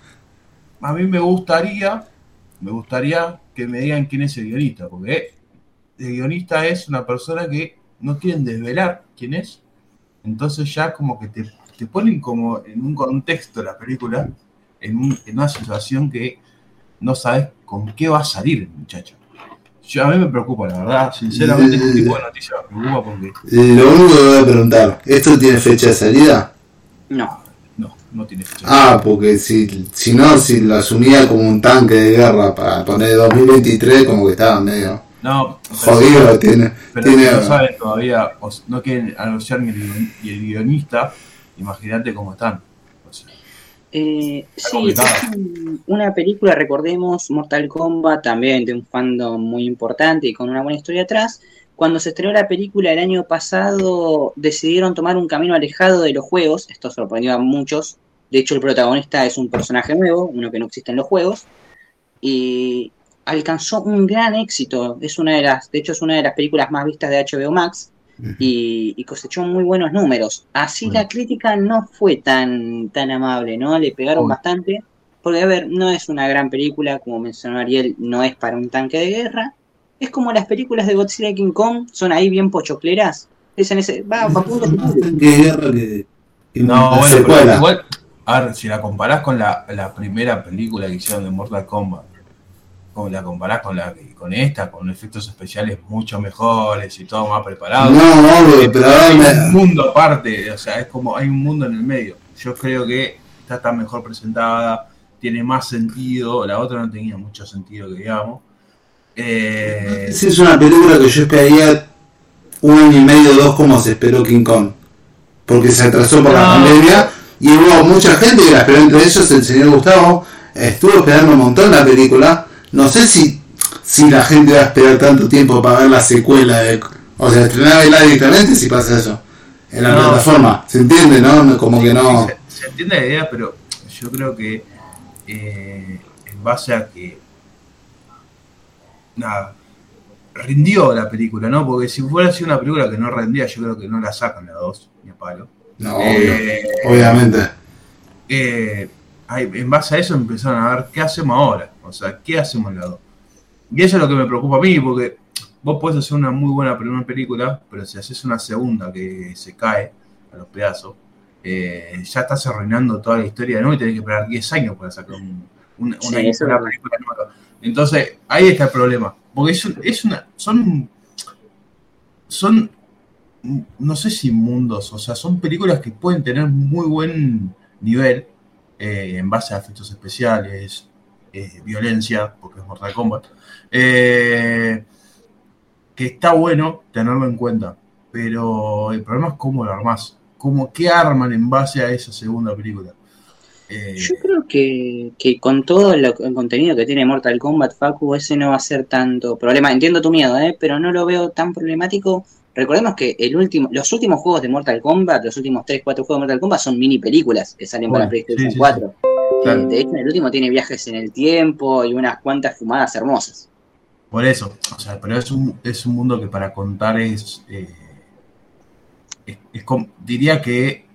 a mí me gustaría, me gustaría que me digan quién es el guionista, porque el guionista es una persona que no quieren desvelar quién es, entonces ya como que te, te ponen como en un contexto la película, en, un- en una situación que no sabes con qué va a salir, muchacho. Yo, a mí me preocupa, la verdad, sinceramente, este tipo de noticias me preocupa porque... Lo único que voy a preguntar, ¿esto tiene fecha de salida? No. No, tiene fecha. Ah, porque si, si no, si lo asumía como un tanque de guerra para poner 2023, como que estaba medio No, jodido. Tiene, pero tiene, no saben todavía, o no quieren anunciar ni el, ni el guionista, imagínate cómo están. O sea, Eh, sí, una película, recordemos, Mortal Kombat, también de un fandom muy importante y con una buena historia atrás. Cuando se estrenó la película el año pasado, decidieron tomar un camino alejado de los juegos. Esto sorprendió a muchos. De hecho, el protagonista es un personaje nuevo, uno que no existe en los juegos. Y alcanzó un gran éxito. Es una de las, de hecho, es una de las películas más vistas de HBO Max y, y cosechó muy buenos números. Así Bueno. la crítica no fue tan, tan amable, ¿no? Le pegaron Bueno. bastante. Porque, a ver, no es una gran película, como mencionó Ariel, no es para un tanque de guerra. Es como las películas de Godzilla y King Kong, son ahí bien pochocleras. Es en ese, va, va a ver, si la comparás con la, la primera película que hicieron de Mortal Kombat, como la comparás con la con esta, con efectos especiales mucho mejores y todo más preparado. No, obvio, pero hay un mundo aparte, o sea, es como hay un mundo en el medio. Yo creo que esta está mejor presentada, tiene más sentido, la otra no tenía mucho sentido, que digamos. Eh, esa es una película que yo esperaría un año y medio dos como se esperó King Kong. Porque se atrasó por la pandemia y hubo mucha gente que la esperó, entre ellos el señor Gustavo. Estuvo esperando un montón la película. No sé si, si la gente va a esperar tanto tiempo para ver la secuela. De, o sea, estrenarla directamente si pasa eso. En la No. plataforma. ¿Se entiende, no? Como que no. Se, se entiende la idea, pero yo creo que eh, en base a que nada rindió la película, ¿no? Porque si fuera sido una película que no rendía, yo creo que no la sacan la dos, ni a palo. No, Eh, obviamente. eh, en base a eso empezaron a ver qué hacemos ahora, o sea, qué hacemos en la 2. Y eso es lo que me preocupa a mí, porque vos podés hacer una muy buena primera película, pero si haces una segunda que se cae a los pedazos, eh, ya estás arruinando toda la historia de nuevo y tenés que esperar 10 años para sacar un- un- Sí, una, una película nueva. Entonces, ahí está el problema. Porque es, es una. Son. Son. No sé si mundos, o sea, son películas que pueden tener muy buen nivel eh, en base a efectos especiales, eh, violencia, porque es Mortal Kombat. eh, que está bueno tenerlo en cuenta, pero el problema es cómo lo armás, cómo qué arman en base a esa segunda película. Eh, Yo creo que, que con todo lo- el contenido que tiene Mortal Kombat, Facu, ese no va a ser tanto problema. Entiendo tu miedo, ¿eh? pero no lo veo tan problemático. Recordemos que el último, los últimos juegos de Mortal Kombat, los últimos 3, 4 juegos de Mortal Kombat son mini películas que salen para Bueno, PlayStation sí, sí, 4. Claro. Eh, de hecho, el último tiene viajes en el tiempo y unas cuantas fumadas hermosas. Por eso, o sea, pero es un, es un mundo que para contar es, eh, es, es diría que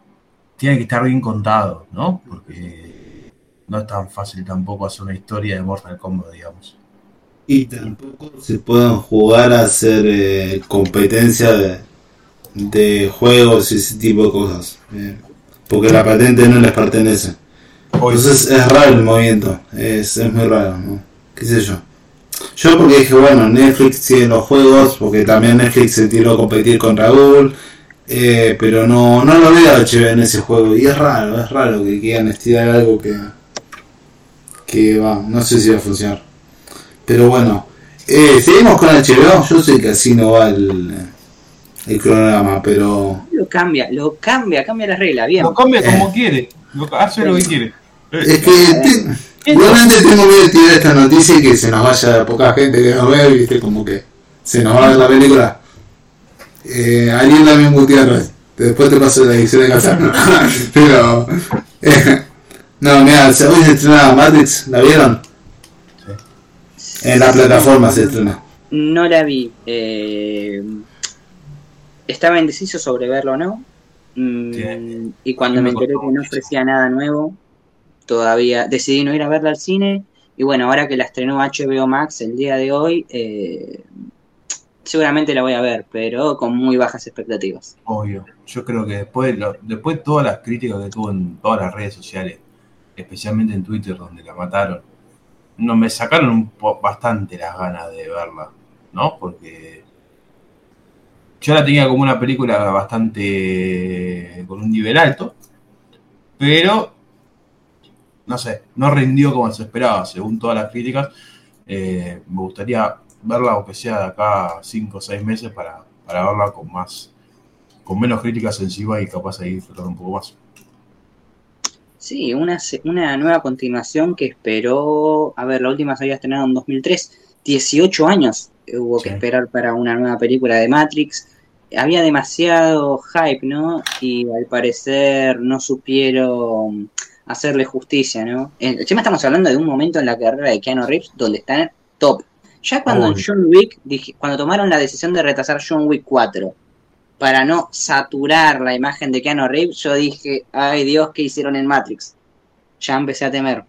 tiene que estar bien contado, ¿no? Porque no es tan fácil tampoco hacer una historia de Mortal Kombat, digamos. Y tampoco se pueden jugar a hacer eh, competencia de, de juegos y ese tipo de cosas. eh, porque la patente no les pertenece. Entonces es raro el movimiento. Es, es muy raro, ¿no? ¿Qué sé yo? Yo porque dije, bueno, Netflix tiene los juegos, porque también Netflix se tiró a competir con Raúl. eh, pero no, no lo veo HBO en ese juego. Y es raro, es raro que quieran estirar algo que, que va, no sé si va a funcionar. Pero bueno, eh, seguimos con HBO. Yo sé que así no va el, el cronograma, pero Lo cambia, lo cambia, cambia las reglas, bien. Lo cambia como quiere, lo, hace lo que quiere. es que te- igualmente tengo miedo de tirar esta noticia y que se nos vaya poca gente que nos ve, viste, como que se nos va a ver la película. Eh, Ariel también Gutiérrez, después te paso la edición de casa. pero, eh, no, mira, hoy se estrena Matrix, ¿la vieron? En la plataforma se estrena. No la vi. eh, estaba indeciso sobre verlo o no. Mm, Sí. y cuando me me enteré que no ofrecía nada nuevo, todavía decidí no ir a verla al cine. Y bueno, ahora que la estrenó HBO Max el día de hoy, eh, seguramente la voy a ver, pero con muy bajas expectativas. Obvio. Yo creo que después, lo- después de todas las críticas que tuvo en todas las redes sociales, especialmente en Twitter, donde la mataron, no me sacaron un bastante las ganas de verla, ¿no? Porque yo la tenía como una película bastante con un nivel alto, pero no sé, no rindió como se esperaba, según todas las críticas. Eh, me gustaría verla, aunque sea de acá 5 o 6 meses, para, para verla con más, con menos críticas encima y capaz ahí disfrutar un poco más. Sí, una, una nueva continuación que esperó, a ver, la última se había estrenado en 2003, 18 años hubo que esperar para una nueva película de Matrix. Había demasiado hype, ¿no? Y al parecer no supieron hacerle justicia, ¿no? Eh, Encima estamos hablando de un momento en la carrera de Keanu Reeves donde está en top. Ya cuando Obvio. John Wick, dije- cuando tomaron la decisión de retrasar John Wick 4 para no saturar la imagen de Keanu Reeves, yo dije, ay Dios, ¿qué hicieron en Matrix? Ya empecé a temer.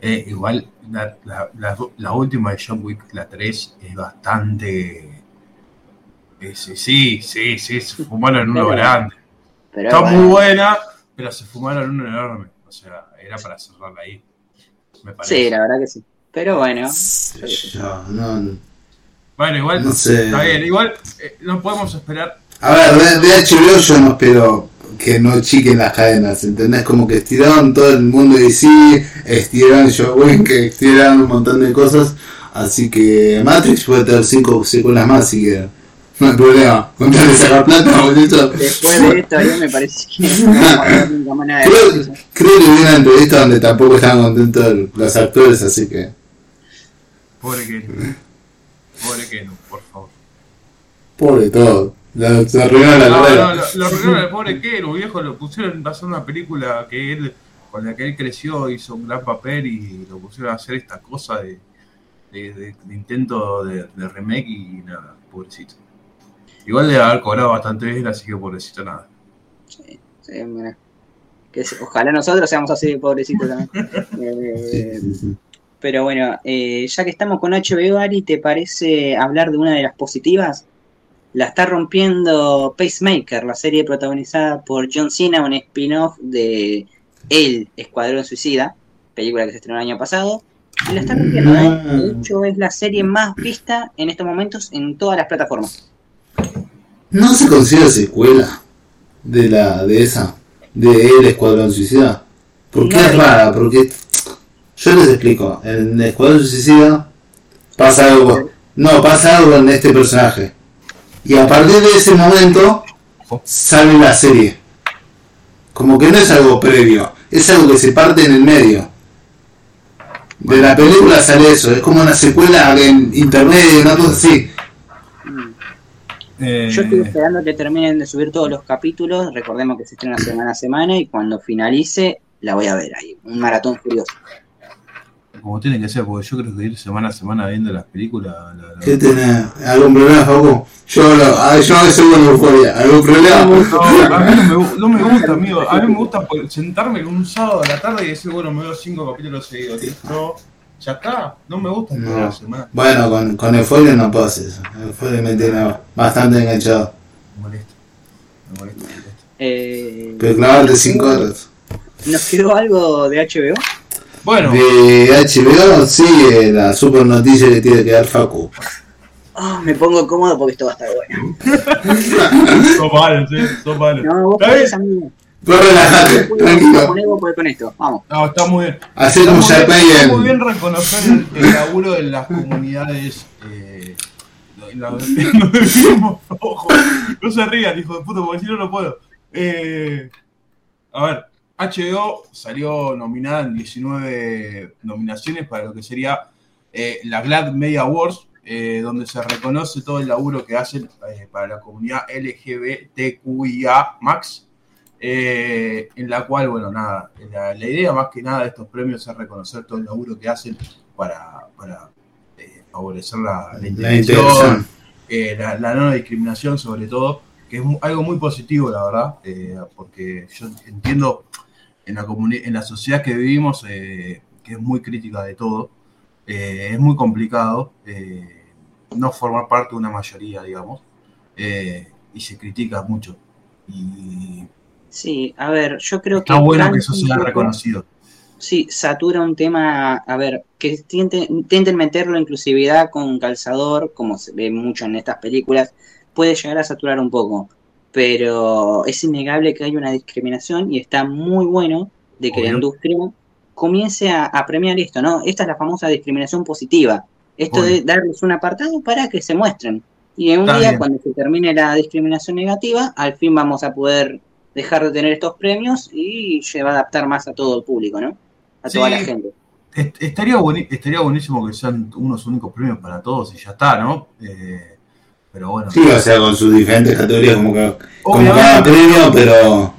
Eh, igual, la, la- la- la última de John Wick, la 3, es bastante. eh, sí, sí, sí, sí, se fumaron uno Pero- grande. Pero Está bueno, muy buena, pero se fumaron uno enorme. O sea, era para cerrarla ahí. Me parece. sí, la verdad que sí. Pero bueno, Yo, no, Bueno, igual, No sé. está bien. Igual, eh, no podemos esperar. A ver, de, de HBO yo no espero que no chiquen las cadenas, ¿entendés? Como que estiraron todo el mundo de DC, estiraron Wick, que estiraron un montón de cosas, así que Matrix puede tener cinco secuelas más si quieren. No hay problema, con tal de sacar plata, muchachos. después de esto ya me parece que no Creo, creo que vi una entrevista donde tampoco estaban contentos los actores, así que... Pobre que Pobre que por favor. Pobre todo. La- Se la No, no, lo, arruinaron al pobre Kero, viejo, lo pusieron a hacer una película que él, con la que él creció, hizo un gran papel y lo pusieron a hacer esta cosa de, de, de- de intento de, de remake y nada, pobrecito. Igual debe haber cobrado bastante bien, así que pobrecito nada. Sí, sí, mira. Que ojalá nosotros seamos así de pobrecitos también. Eh, pero bueno, eh, ya que estamos con HBO, Ari, ¿te parece hablar de una de las positivas? La está rompiendo Pacemaker, la serie protagonizada por John Cena, un spin-off de El Escuadrón Suicida, película que se estrenó el año pasado. Y la está rompiendo, ¿eh? De hecho, es la serie más vista en estos momentos en todas las plataformas. ¿No se considera secuela de la de esa? De El Escuadrón Suicida. ¿Por qué No, es rara? Porque yo les explico. En El Escuadrón Suicida pasa algo. No, pasa algo en este personaje. Y a partir de ese momento sale la serie. Como que no es algo previo, es algo que se parte en el medio. De la película sale eso, es como una secuela en intermedio, una cosa así. Eh, Yo estoy esperando que terminen de subir todos los capítulos. Recordemos que se estrena semana a semana y cuando finalice la voy a ver ahí. Un maratón furioso. Como tiene que ser, porque yo creo que ir semana a semana viendo las películas. la- la- ¿Qué tenés? ¿Algún problema, Facu? Yo, lo, a, yo a veces con euforia. ¿Algún problema? No, a mí no me, no me gusta, amigo. A mí me gusta sentarme un sábado a la tarde y decir, bueno, me veo cinco capítulos seguidos. Listo, ya está. No me gusta No. la semana. Bueno, con, con euforia no puedo hacer eso. Euforia me tiene bastante enganchado. Me molesta. Me molesta, me molesta. Eh, Pero clavarte 5 horas. ¿Nos quedó algo de HBO? Bueno, De HBO sigue la super noticia que tiene que dar Facu. Oh, me pongo cómodo porque esto va a estar bueno. son malos, eh. Son malos. No, vos ¿Está podés, amigo. Vos relajate, tranquilo. con esto. Vamos. No, está muy bien. Hacé Está Jack bien, está muy bien reconocer el, el laburo de las comunidades. Eh, la-. Ojo, no se rían, hijo de puta, porque si no, no puedo. Eh, a ver, HBO salió nominada en 19 nominaciones para lo que sería eh, la Glad Media Awards, eh, donde se reconoce todo el laburo que hacen eh, para la comunidad LGBTQIA eh, en la cual, bueno, nada, la, la idea más que nada de estos premios es reconocer todo el laburo que hacen para, para favorecer la, la La no discriminación sobre todo, que es algo muy positivo, la verdad, eh, porque yo entiendo en la, en la sociedad que vivimos eh, que es muy crítica de todo, eh, es muy complicado eh, no formar parte de una mayoría, digamos, y se critica mucho. Y Sí, a ver, yo creo que. está bueno que eso sea reconocido. sí, satura un tema, a ver, que intenten, intenten meterlo en inclusividad con calzador, como se ve mucho en estas películas, puede llegar a saturar un poco, pero es innegable que hay una discriminación y está muy bueno de que la industria comience a, a premiar esto, ¿no? Esta es la famosa discriminación positiva, esto Obvio. de darles un apartado para que se muestren. Y en un Está día, bien. cuando se termine la discriminación negativa, al fin vamos a poder dejar de tener estos premios y se va a adaptar más a todo el público, ¿no? A toda la gente. Est- Estaría, bueni- estaría buenísimo que sean unos únicos premios para todos y ya está, ¿no? Eh, pero bueno. Sí, o sea, con sus diferentes categorías, como, que, como cada premio, pero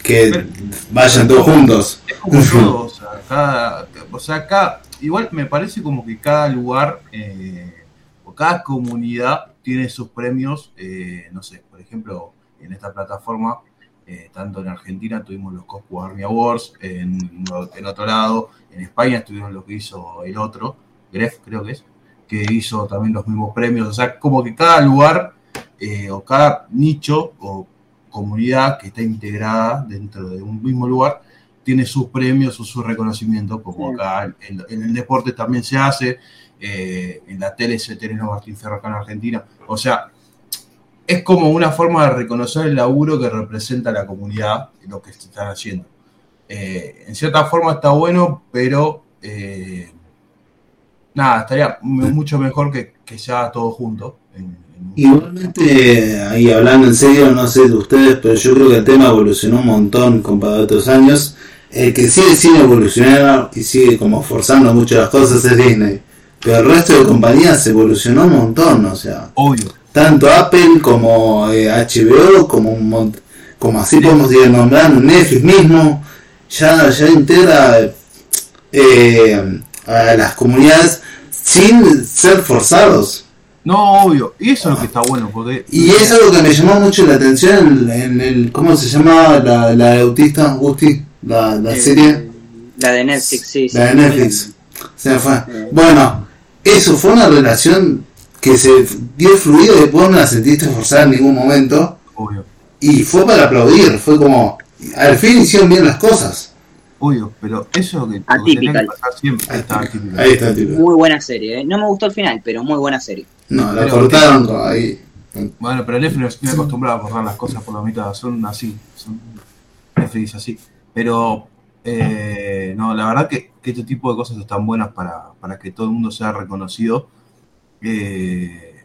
que Pero- vayan todos juntos. Es como todo, o sea, cada, o sea, acá, igual me parece como que cada lugar eh, o cada comunidad tiene sus premios, eh, no sé, por ejemplo, en esta plataforma, eh, tanto en Argentina tuvimos los Coscu Army Awards, en, en otro lado, en España estuvieron lo que hizo el otro, Gref creo que es, que hizo también los mismos premios, o sea, como que cada lugar eh, o cada nicho o comunidad que está integrada dentro de un mismo lugar tiene sus premios o sus reconocimientos, como Sí. acá en, en el deporte también se hace, eh, en la tele se tiene Martín Ferro acá en Argentina. O sea, es como una forma de reconocer el laburo que representa la comunidad y lo que se están haciendo. Eh, en cierta forma está bueno, pero eh, nada, estaría mu- mucho mejor que, que sea todo junto. en- en- Igualmente, ahí hablando en serio, no sé de ustedes, pero yo creo que el tema evolucionó un montón comparado a otros años. El que sigue sin evolucionar y sigue como forzando muchas las cosas es Disney. Pero el resto de compañías evolucionó un montón, o sea, Obvio. tanto Apple como eh, HBO, como un mont- como así podemos ir nombrando Netflix mismo, ya, ya integra eh, a las comunidades sin ser forzados. No, obvio. Y eso es lo que está bueno, porque... Y es algo que me llamó mucho la atención en, en el, ¿cómo se llama la, la de autista, Gusti? La, la Eh, serie, La de Netflix, sí. sí. la de Netflix. Se me fue. Eh. Bueno, eso fue una relación que se dio fluido y después no la sentiste forzada en ningún momento. Obvio. Y fue para aplaudir, fue como, al fin hicieron bien las cosas. Obvio, pero eso es lo que, Atípica. tenía que pasar siempre. Ahí está, atípica. Ahí está. Muy buena serie. ¿eh? No me gustó el final, pero muy buena serie. No, la Pero- cortaron ahí. Bueno, pero Netflix no estoy acostumbrado a borrar las cosas por la mitad, son así, son Netflix así. Pero, eh, no, la verdad que, que este tipo de cosas están buenas para, para que todo el mundo sea reconocido. Eh,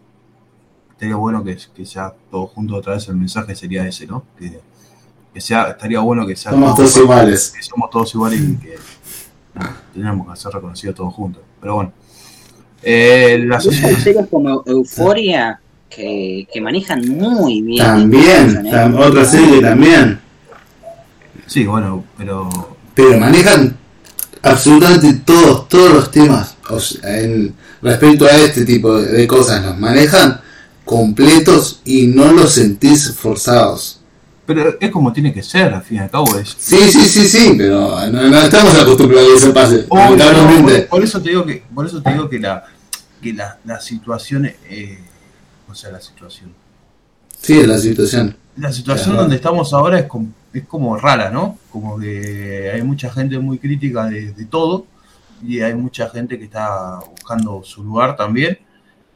estaría bueno que, que sea todo junto otra vez, el mensaje sería ese, ¿no? Que, que sea, estaría bueno que sea Somos todo- todos iguales. que somos todos iguales y que tenemos que ser reconocidos todos juntos. Pero bueno. Eh, las- series como Euforia que, que manejan muy bien. También, ¿eh? tam- otra serie también. sí, bueno, pero pero manejan absolutamente todos todos los temas o sea, en, respecto a este tipo de, de cosas los manejan completos y no los sentís forzados Pero es como tiene que ser, al fin y al cabo es. sí sí sí sí pero no, no estamos acostumbrados a que eso pase no, lamentablemente por, por eso te digo que, por eso te digo que la, que la, la situación, eh, o sea, la situación. sí es la situación La situación donde estamos ahora es como, es como rara, ¿no? Como que hay mucha gente muy crítica de, de todo y hay mucha gente que está buscando su lugar también.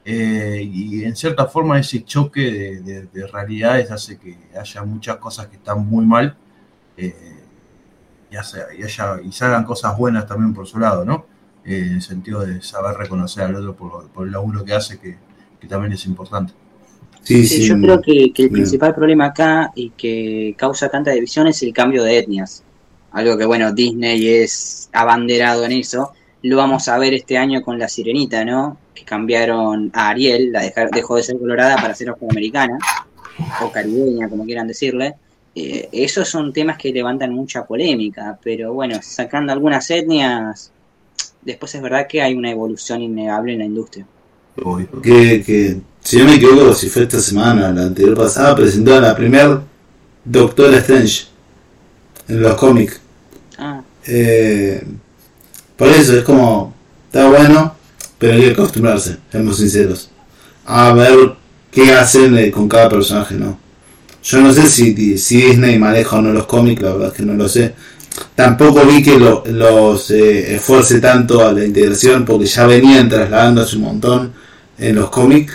Eh, y en cierta forma ese choque de, de- de realidades hace que haya muchas cosas que están muy mal eh, y, hace- y haya, y se hagan cosas buenas también por su lado, ¿no? Eh, en el sentido de saber reconocer al otro por, lo- por el laburo que hace, que, que también es importante. sí Sí, sí, yo creo que, que el principal problema acá y que causa tanta división es el cambio de etnias. Algo que, bueno, Disney es abanderado en eso. Lo vamos a ver este año con la sirenita, ¿no? Que cambiaron a Ariel, la dejar- dejó de ser colorada para ser afroamericana, o caribeña, como quieran decirle. Eh, esos son temas que levantan mucha polémica, pero bueno, sacando algunas etnias, después es verdad que hay una evolución innegable en la industria. Que, que si no me equivoco si fue esta semana la anterior pasada presentó a la primer Doctora Strange en los cómics Ah, Eh, por eso es como, está bueno, pero hay que acostumbrarse, seamos sinceros, a ver qué hacen eh, con cada personaje, ¿no? Yo no sé si, si Disney maneja o no los cómics, la verdad es que no lo sé, tampoco vi que lo- los eh, esfuerce tanto a la integración porque ya venían trasladándose un montón en los cómics,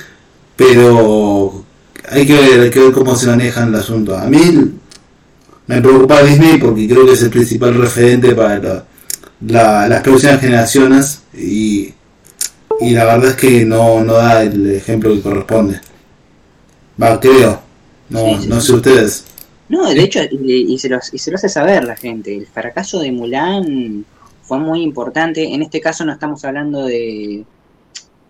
pero hay que ver, hay que ver cómo se manejan el asunto. A mí me preocupa Disney porque creo que es el principal referente para la- la- las próximas generaciones y, y la verdad es que no, no da el ejemplo que corresponde. Va, creo. No, Sí, sí, no sé ustedes. No, de hecho, y, y se lo, y se lo hace saber la gente. El fracaso de Mulan fue muy importante. En este caso no estamos hablando de,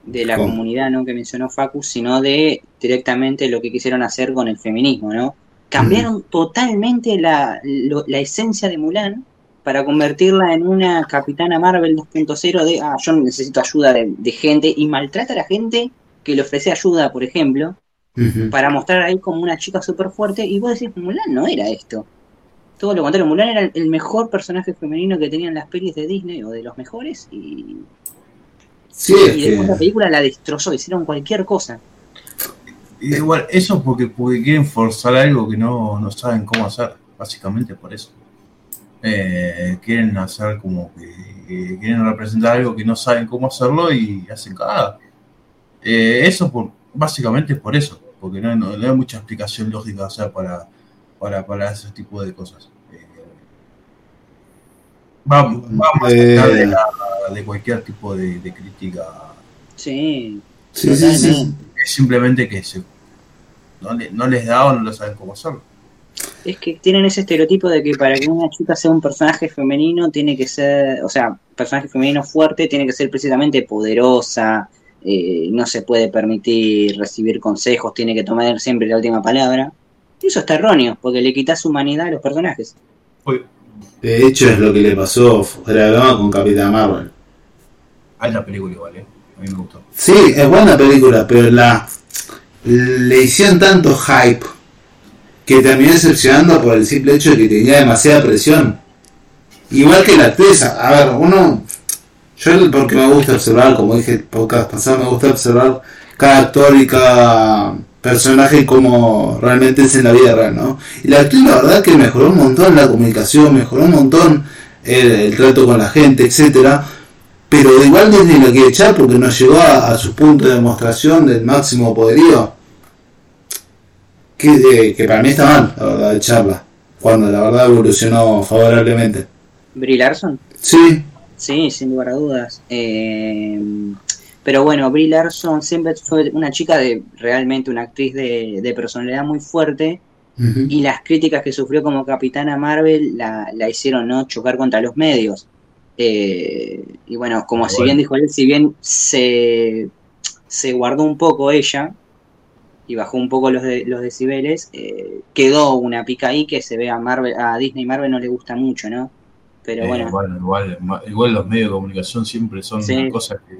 de la ¿Cómo? comunidad ¿no? que mencionó Facu, sino de directamente lo que quisieron hacer con el feminismo, ¿no? Cambiaron totalmente la, lo- la esencia de Mulan para convertirla en una capitana Marvel 2.0 de, ah, yo necesito ayuda de, de gente y maltrata a la gente que le ofrece ayuda, por ejemplo, para mostrar ahí como una chica súper fuerte y vos decís, Mulan no era esto. Todo lo contrario, Mulan era el mejor personaje femenino que tenían las pelis de Disney o de los mejores y, Sí, y que- después la película la destrozó, hicieron cualquier cosa. Y Igual, eso porque, porque quieren forzar algo que no, no saben cómo hacer, básicamente por eso. Eh, quieren hacer como que, quieren representar algo que no saben cómo hacerlo y hacen cagada. Eh, eso por, básicamente por eso, porque no, no- no hay mucha explicación lógica o sea, para, para, para ese tipo de cosas. Eh, va, va más allá de, Eh. la- de cualquier tipo de, de crítica Sí, sí, sí, es simplemente que se, no, le- no les da o no lo saben cómo hacerlo. Es que tienen ese estereotipo de que para que una chica sea un personaje femenino tiene que ser, o sea, personaje femenino fuerte tiene que ser precisamente poderosa, eh, no se puede permitir recibir consejos, tiene que tomar siempre la última palabra. Y eso está erróneo, porque le quitas humanidad a los personajes. De hecho, es lo que le pasó fuera de broma con Capitán Marvel. Hay la película igual, ¿eh? A mí me gustó. Sí, es buena película, pero la le hicieron tanto hype que terminó decepcionando por el simple hecho de que tenía demasiada presión. Igual que la actriz, a ver, uno, yo porque me gusta observar, como dije el podcast pasado, me gusta observar cada actor y cada personaje como realmente es en la vida real, ¿no? Y la actriz la verdad que mejoró un montón la comunicación, mejoró un montón el, trato con la gente, etcétera pero igual Disney lo quiere echar porque no llegó a su punto de demostración del máximo poderío. Que, que para mí está mal, la verdad, echarla. Cuando la verdad evolucionó favorablemente. Brie Larson, Sí, sí, sin lugar a dudas. Eh, pero bueno, Brie Larson siempre fue una chica de realmente una actriz de, de personalidad muy fuerte y las críticas que sufrió como Capitana Marvel la, la hicieron no chocar contra los medios. Eh, y bueno, como si bien dijo él, si bien se, se guardó un poco ella y bajó un poco los, de, los decibeles, eh, quedó una pica ahí que se ve a Marvel, a Disney y Marvel no le gusta mucho, ¿no? Pero Eh, bueno, bueno, igual, ma- igual los medios de comunicación siempre son Sí. una cosa que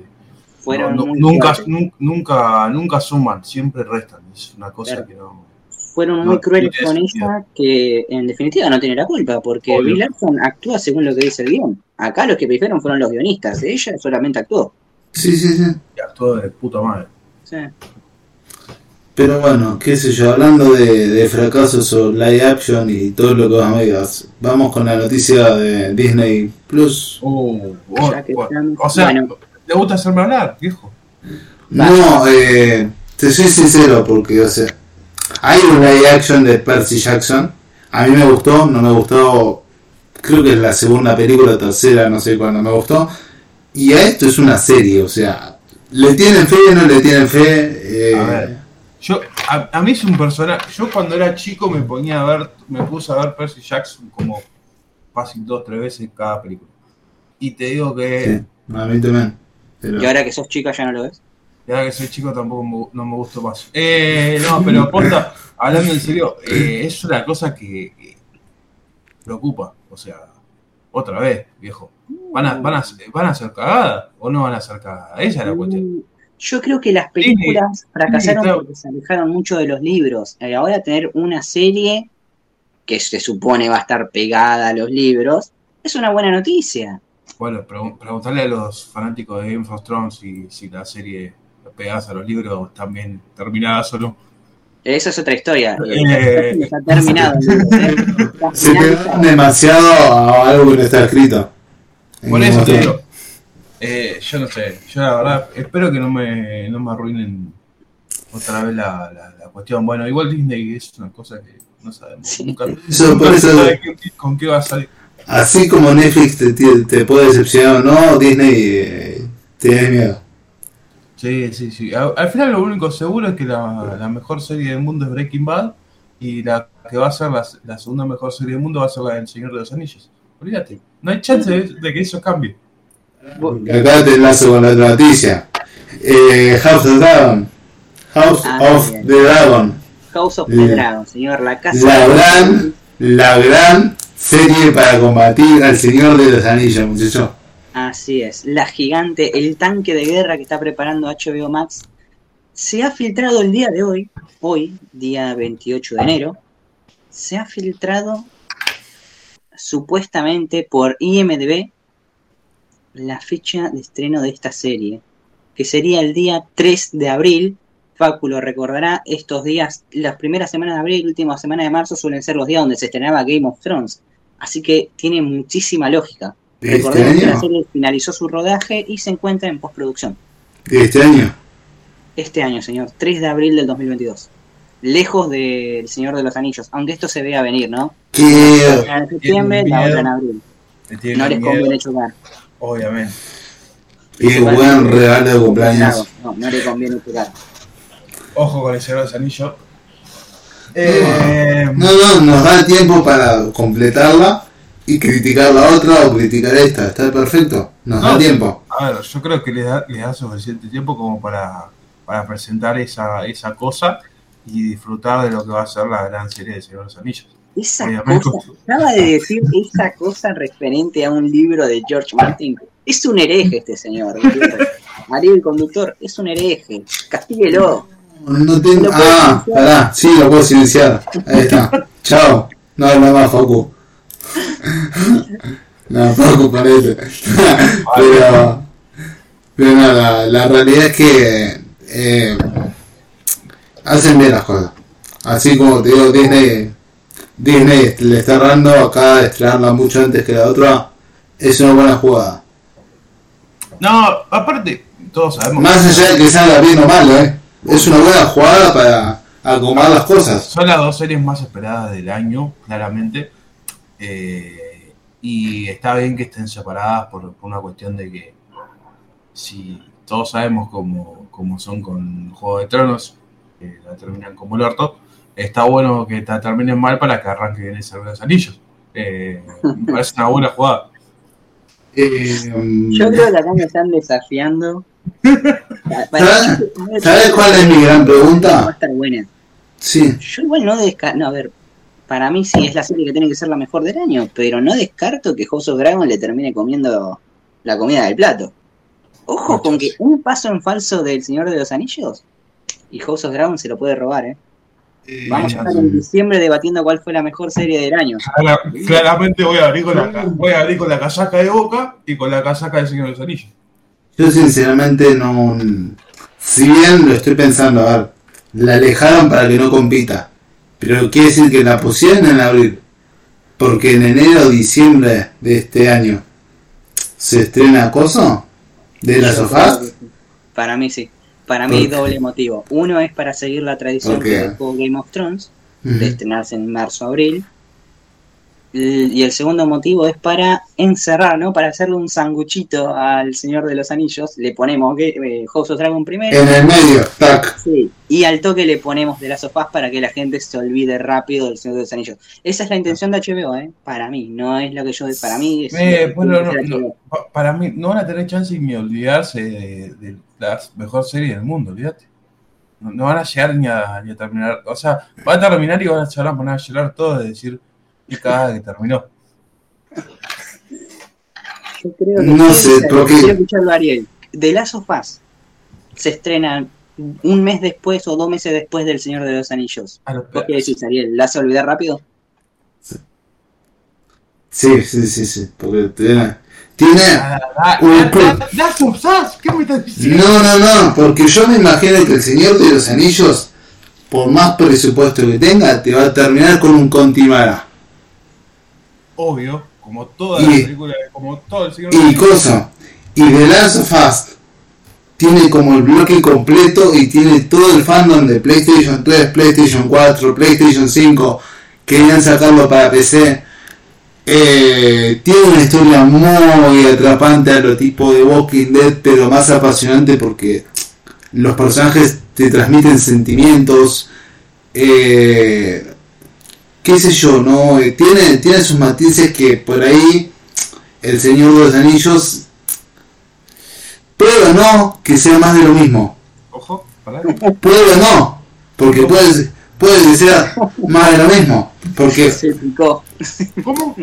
fueron no- no- muy nunca, nunca, nunca suman, siempre restan. Es una cosa Claro. que no. fueron No, muy crueles con ella que en definitiva no tiene la culpa porque Obvio. Brie Larson actúa según lo que dice el guion. Acá los que dijeron fueron los guionistas, ella solamente actuó. sí, sí, sí. Y actuó de puta madre. Sí. Pero bueno, qué sé yo, hablando de, de fracasos o live action y todo lo que vos me digas, vamos con la noticia de Disney Plus. Ya que o- sea, bueno. ¿le gusta hacerme hablar, viejo? No, eh, te soy sincero porque, o sea, hay un live action de Percy Jackson. A mí me gustó, no me gustó. Creo que es la segunda película, tercera, no sé cuándo me gustó. Y a esto es una serie, o sea, ¿le tienen fe o no le tienen fe? Eh, A ver. Yo, a, a mí es un personaje. Yo cuando era chico me ponía a ver, me puse a ver Percy Jackson como fácil dos, tres veces cada película. Y te digo que sí, a mí también. Pero- Y ahora que sos chica ya no lo ves. Y ahora que soy chico tampoco me- no me gustó más. Eh, no, pero posta, hablando en serio, eh, es una cosa que eh, preocupa. O sea, otra vez, viejo. ¿Van a, van, a, ¿Van a hacer cagada o no van a hacer cagada? Esa es la cuestión. Yo creo que las películas fracasaron claro. porque se alejaron mucho de los libros. Eh, ahora tener una serie que se supone va a estar pegada a los libros es una buena noticia. Bueno, pregun- preguntarle a los fanáticos de Game of Thrones si, si la serie pegadas a los libros también terminadas o no. Esa es otra historia. Eh, Está terminado. ¿eh? Se pegan demasiado a algo que no está escrito. Por eso Game te of digo, eh, yo no sé, yo la verdad espero que no me, no me arruinen otra vez la, la, la cuestión. Bueno, igual Disney es una cosa que no sabemos. Sí. Nunca, Eso, nunca por se eso- sabe qué- con qué va a salir. Así como Netflix te, te, te puede decepcionar o no, Disney eh, tiene miedo. Sí, sí, sí. Al, al final lo único seguro es que la, la mejor serie del mundo es Breaking Bad y la que va a ser la, la segunda mejor serie del mundo va a ser la del Señor de los Anillos. Olvídate, no hay chance de, de que eso cambie. Acá te enlazo con la otra noticia. Eh, House of Dragon. House Ah, of bien. the Dragon. House of the Bien. Dragon, señor. La casa. La gran, la gran serie para combatir al Señor de los Anillos, muchachos. Así es. La gigante, el tanque de guerra que está preparando HBO Max. Se ha filtrado el día de hoy, hoy, día 28 de enero. Se ha filtrado supuestamente por IMDB la fecha de estreno de esta serie, que sería el día 3 de abril. Facu lo recordará, estos días, las primeras semanas de abril, última semana de marzo suelen ser los días donde se estrenaba Game of Thrones. Así que tiene muchísima lógica. ¿De este Recordemos que la serie finalizó su rodaje y se encuentra en postproducción. ¿De este año? Este año, señor, 3 de abril del 2022. Lejos del Señor de los Anillos, aunque esto se vea venir, ¿no? Una en septiembre, la otra en abril. No les conviene chocar. Obviamente. qué buen regalo de cumpleaños. No, no le conviene chocar. Ojo con el Señor de los Anillos. Eh, No, no, nos da tiempo para completarla y criticar la otra o criticar esta. Está perfecto. Nos da tiempo. A ver, yo creo que les da, les da suficiente tiempo como para, para presentar esa, esa cosa y disfrutar de lo que va a ser la gran serie de Señor de los Anillos. Esa Obviamente. cosa, acaba de decir esa cosa referente a un libro de George Martin. Es un hereje este señor. Ariel, el conductor, es un hereje. Castíguelo. No tengo. Ah, pará, sí, lo puedo silenciar. Ahí está. Chao. No habla más, Facu. No, Facu, parece. pero. Pero nada, la realidad es que. eh, hacen bien las cosas. Así como te digo, Disney. Disney le está dando acá de estrenarla mucho antes que la otra. Es una buena jugada. No, aparte, todos sabemos Más allá de que salga bien o malo, ¿eh? Es una buena jugada para acomodar las cosas. son las dos series más esperadas del año, claramente. Eh, y está bien que estén separadas por, por una cuestión de que si todos sabemos cómo, cómo son con Juego de Tronos, que la terminan como el orto, está bueno que terminen mal para que arranque bien el Señor de los Anillos. Eh, me parece una buena jugada. Eh, Yo creo que acá me están desafiando. ¿Sabes- sabes cuál es mi gran Va a pregunta? estar buena. Sí, Yo igual no descarto. No, a ver. Para mí sí es la serie que tiene que ser la mejor del año, pero no descarto que House of Dragon le termine comiendo la comida del plato. Ojo con que un paso en falso del Señor de los Anillos y House of Dragon se lo puede robar, ¿eh? Vamos a estar en diciembre debatiendo cuál fue la mejor serie del año. Clara- claramente voy a, abrir con la, voy a abrir con la casaca de Boca y con la casaca del Señor de los Anillos. yo sinceramente no. Si bien lo estoy pensando, a ver, la alejaron para que no compita, pero quiere decir que la pusieron en abril, porque en enero o diciembre de este año se estrena Coso de la sofá. Para mí sí. Para mí hay doble motivo. Uno es para seguir la tradición Ok. que dejó Game of Thrones, de estrenarse en marzo-abril. Y el segundo motivo es para encerrar, ¿no? Para hacerle un sanguchito al Señor de los Anillos. Le ponemos eh, House of Dragon primero. En el medio, tac. Sí. Y al toque le ponemos de las sofás para que la gente se olvide rápido del Señor de los Anillos. Esa es la intención de HBO, ¿eh? Para mí. No es lo que yo... Para mí es... Eh, bueno, no, no, para mí no van a tener chance ni olvidarse de, de la mejor serie del mundo, olvídate. No, no van a llegar ni a, ni a terminar. O sea, van a terminar y van a, se van a poner a llorar todos de decir qué cagada que terminó. Yo creo que No sé, Quiero escucharlo a Ariel. The Last of Us se estrena un mes después o dos meses después del Señor de los Anillos. A los ¿Vos qué decís, Ariel? ¿La a olvidar rápido? Sí, sí, sí, sí. Porque tiene. Tiene. Un. No, no, no. Porque yo me imagino que el Señor de los Anillos por más presupuesto que tenga, te va a terminar con un continuará. Obvio, como toda Y- la película, como todo el señor. Y cosa, y The Last of Us tiene como el bloque completo y tiene todo el fandom de PlayStation 3, PlayStation 4, PlayStation 5, querían sacarlo para PC. Eh, tiene una historia muy atrapante a lo tipo de Walking Dead, pero más apasionante porque los personajes te transmiten sentimientos. Eh, qué sé yo, ¿no? Eh, tiene, tiene sus matices que por ahí el Señor de los Anillos puede o no que sea más de lo mismo. Ojo. Puede o no, porque puede, puede que sea más de lo mismo. Porque es Se picó. ¿Cómo?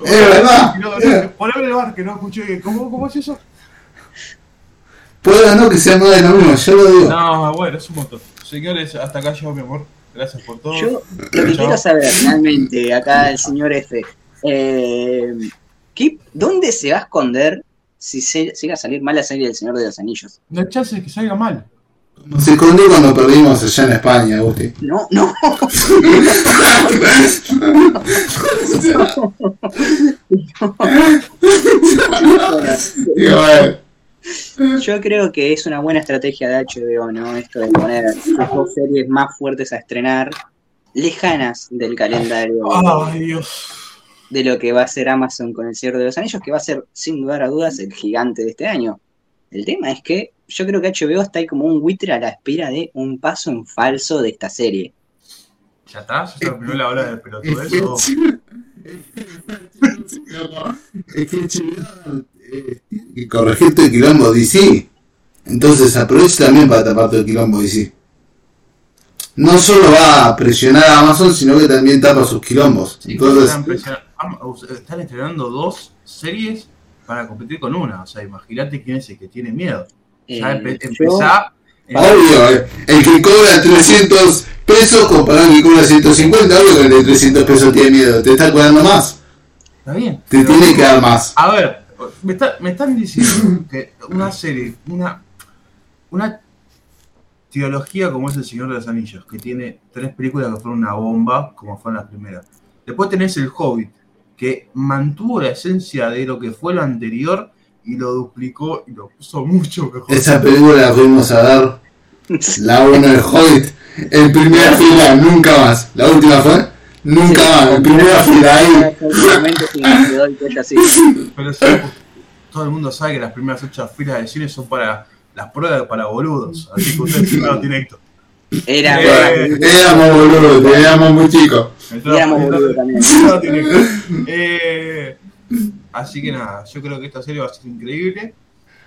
verdad. No, no, Poneme el bar que no escuché. ¿Cómo, ¿Cómo es eso? Puede o no que sea más de lo mismo, yo lo digo. No, bueno, es un montón. Señores, hasta acá llegó mi amor. Gracias por todo. Yo lo que quiero saber finalmente, acá el señor F, eh, ¿qué- ¿dónde se va a esconder si se, llega a salir mal la serie del Señor de los Anillos? No hay chance de que salga mal. Se escondió cuando perdimos allá en España, Agustín. No, no. Yo creo que es una buena estrategia de HBO, ¿no? Esto de poner las dos series más fuertes a estrenar, lejanas del calendario Ay, Dios. de lo que va a ser Amazon con el Señor de los Anillos, que va a ser, sin lugar a dudas, el gigante de este año. El tema es que yo creo que HBO está ahí como un buitre a la espera de un paso en falso de esta serie. ¿Ya está? ¿Ya se terminó la hora del es pelotudez? es que HBO, eh, que corregir todo el quilombo DC. Entonces aprovecha también para tapar todo el quilombo DC. No solo va a presionar a Amazon, sino que también tapa sus quilombos. Sí, Entonces, están, o sea, están estrenando dos series para competir con una. O sea, imagínate quién es el que tiene miedo. Ya Eh, empe- empezá. en- obvio, eh, el que cobra 300 pesos comparado el que cobra 150, obvio que el de 300 pesos tiene miedo. Te está cobrando más. Está bien. Te tiene que dar más. A ver, me, está- me están diciendo que una serie, una, una teología como es El Señor de los Anillos, que tiene tres películas que fueron una bomba, como fueron las primeras. Después tenés El Hobbit, que mantuvo la esencia de lo que fue lo anterior y lo duplicó y lo puso mucho mejor. Esa película la fuimos a dar. La 1 de Hobbit. En primera fila, nunca más. La última fue. Nunca más. En primera fila ahí. Pero sí, todo el mundo sabe que las primeras ocho filas de cine son para las pruebas para boludos. Así que ustedes primero esto. Era, Eh, Éramos boludos, éramos muy chicos. Éramos boludos también. No tiene que- Eh, así que nada, yo creo que esta serie va a ser increíble.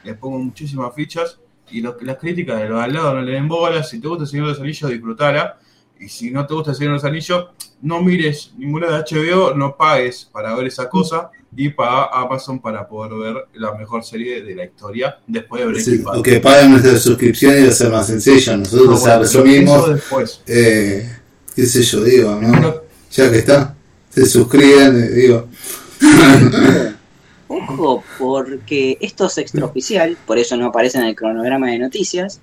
Le pongo muchísimas fichas. Y lo las críticas de los al lado no le den bola. Si te gusta el Señor de los Anillos, disfrutala. Y si no te gusta el Señor de los Anillos, no mires ninguna de HBO, no pagues para ver esa cosa. Y paga Amazon para poder ver la mejor serie de la historia después de Breaking Sí, Bad. o que paguen nuestra suscripción y va a ser más sencillo. Nosotros No, bueno, resumimos. después. Eh, qué sé yo, digo, ¿no? Ya que está. Se suscriben, eh, digo. Ojo, porque esto es extraoficial, por eso no aparece en el cronograma de noticias,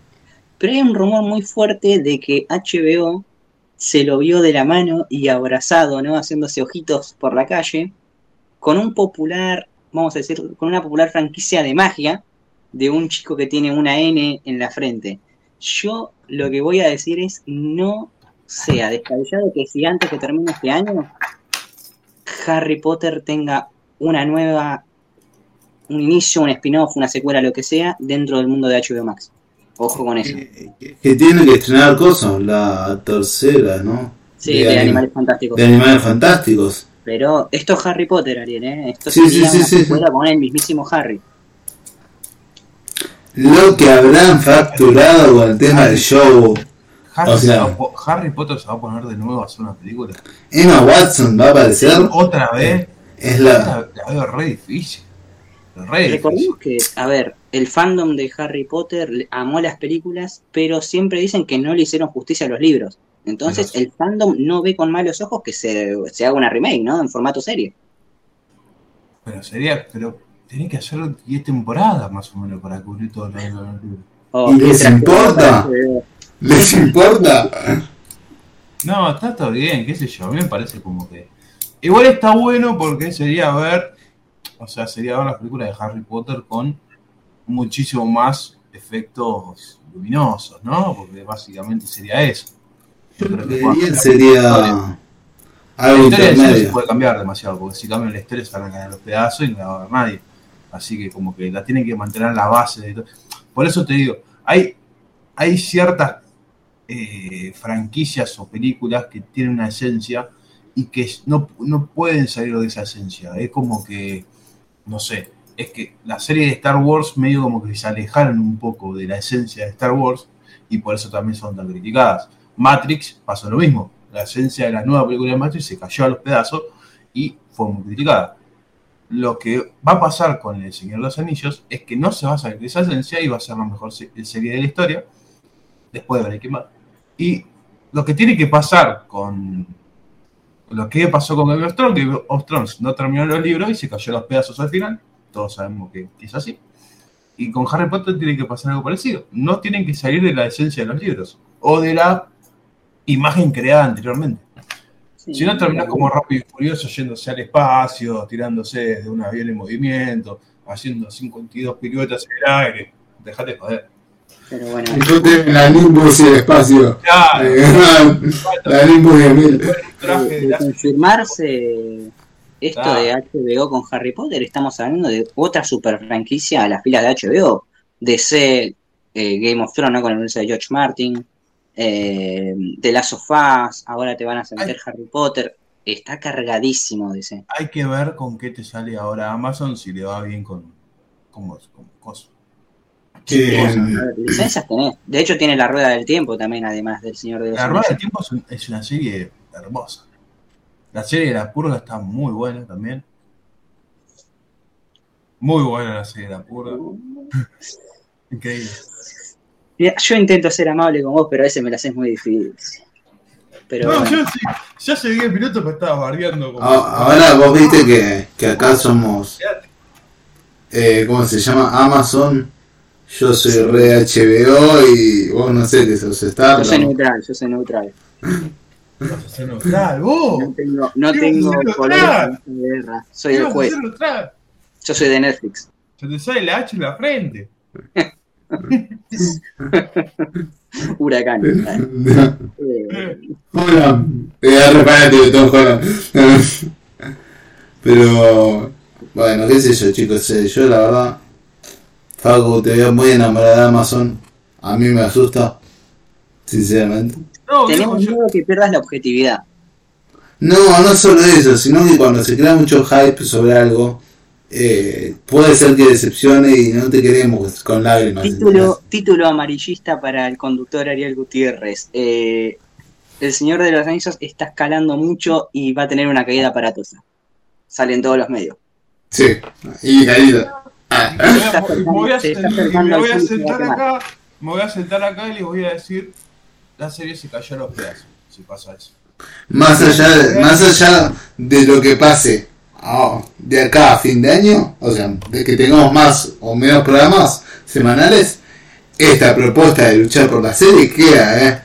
pero hay un rumor muy fuerte de que HBO se lo vio de la mano y abrazado, ¿no? Haciéndose ojitos por la calle, con un popular, vamos a decir, con una popular franquicia de magia de un chico que tiene una N en la frente. Yo lo que voy a decir es, no sea descabellado que si antes que termine este año, Harry Potter tenga una nueva un inicio, un spin-off, una secuela, lo que sea, dentro del mundo de HBO Max. Ojo con eso. Que, que tienen que estrenar cosas. La tercera, ¿no? Sí, de de, anim- Animales Fantásticos. De animales fantásticos. Pero esto es Harry Potter, Ariel, ¿eh? Esto Sí, sería sí, una sí. secuela con el mismísimo Harry. Lo que habrán facturado con el tema del show. Harry, O sea- va Harry Potter se va a poner de nuevo a hacer una película. Emma Watson va a aparecer. Otra vez. Es la. La, veo re difícil. Re difícil. Recordemos que, a ver, el fandom de Harry Potter amó las películas, pero siempre dicen que no le hicieron justicia a los libros. Entonces, el fandom no ve con malos ojos que se, se haga una remake, ¿no? En formato serie. Pero sería. Pero tenés que hacer 10 temporadas más o menos para cubrir todo lo de los libros. O ¿Y que les importa? ¿Les importa? No, está todo bien, qué sé yo. A mí me parece como que. Igual está bueno porque sería ver. O sea, sería ver las películas de Harry Potter con muchísimo más efectos luminosos, ¿no? Porque básicamente sería eso. Yo creo que cuando- sería algo se puede cambiar demasiado, porque si cambian la historia se van a caer los pedazos y no la va a ver nadie. Así que como que la tienen que mantener la base de todo. Por eso te digo, hay, hay ciertas eh, franquicias o películas que tienen una esencia y que no, no pueden salir de esa esencia. Es como que, no sé, es que la serie de Star Wars medio como que se alejaron un poco de la esencia de Star Wars y por eso también son tan criticadas. Matrix pasó lo mismo. La esencia de la nueva película de Matrix se cayó a los pedazos y fue muy criticada. Lo que va a pasar con El Señor de los Anillos es que no se va a salir de esa esencia y va a ser la mejor se- serie de la historia, después de Breaking Bad. Y lo que tiene que pasar con lo que pasó con Game of Thrones, que Game of Thrones no terminó los libros y se cayó los pedazos al final, todos sabemos que es así. Y con Harry Potter tiene que pasar algo parecido. No tienen que salir de la esencia de los libros o de la imagen creada anteriormente. Sí, Si no, terminás como rápido y furioso yéndose al espacio, tirándose desde un avión en movimiento, haciendo 52 piruetas en el aire. Dejate joder. Pero bueno, tienes la Nimbus y el espacio. Claro, Eh, la Nimbus de mil. de, de de confirmarse esto Claro. de HBO con Harry Potter, estamos hablando de otra super franquicia a las filas de HBO. DC, eh, Game of Thrones, ¿no? Con el universo de George Martin, eh, The Last of Us, ahora te van a meter Harry Potter. Está cargadísimo DC. Hay que ver con qué te sale ahora Amazon si le va bien con, con, con cosas. Que, A ver, licencias tenés. De hecho, tiene La Rueda del Tiempo también, además del Señor de los La Rueda del. Tiempo es, un- es una serie hermosa. La serie de La Purga está muy buena también. Muy buena la serie de La Purga. Increíble. Mira, yo intento ser amable con vos, pero a veces me la haces muy difícil. Pero No, bueno. yo sí, ya hace 10 minutos me estaba bardeando. Como, a- ahora vos viste que, que acá somos, eh, ¿cómo se llama? Amazon. Yo soy re HBO y vos no sé qué sos Star. Yo soy neutral, yo soy neutral. A ser neutral, vos. No tengo, no ¿Qué tengo colores esta guerra. Soy ¿Qué el juez. Yo soy de Netflix. Se te sale la H en la frente. Huracán. Hola, eh, repárate de todo Holland. Pero, bueno, qué sé yo, chicos. eh, yo, la verdad, Facu, te veo muy enamorada de Amazon. A mí me asusta, sinceramente. No, tenemos miedo que pierdas la objetividad. No, no solo eso, sino que cuando se crea mucho hype sobre algo, eh, puede ser que decepcione y no te queremos con lágrimas. Título, título amarillista para el conductor Ariel Gutiérrez. Eh, el Señor de los Anillos está escalando mucho y va a tener una caída aparatosa. Sale en todos los medios. Sí, y caída. Me voy a- me voy sentar acá, me voy a sentar acá y les voy a decir, la serie se cayó a los pedazos, si pasa eso. Más allá, más allá de lo que pase ah, de acá a fin de año, o sea, de que tengamos más o menos programas semanales, esta propuesta de luchar por la serie queda, ¿eh?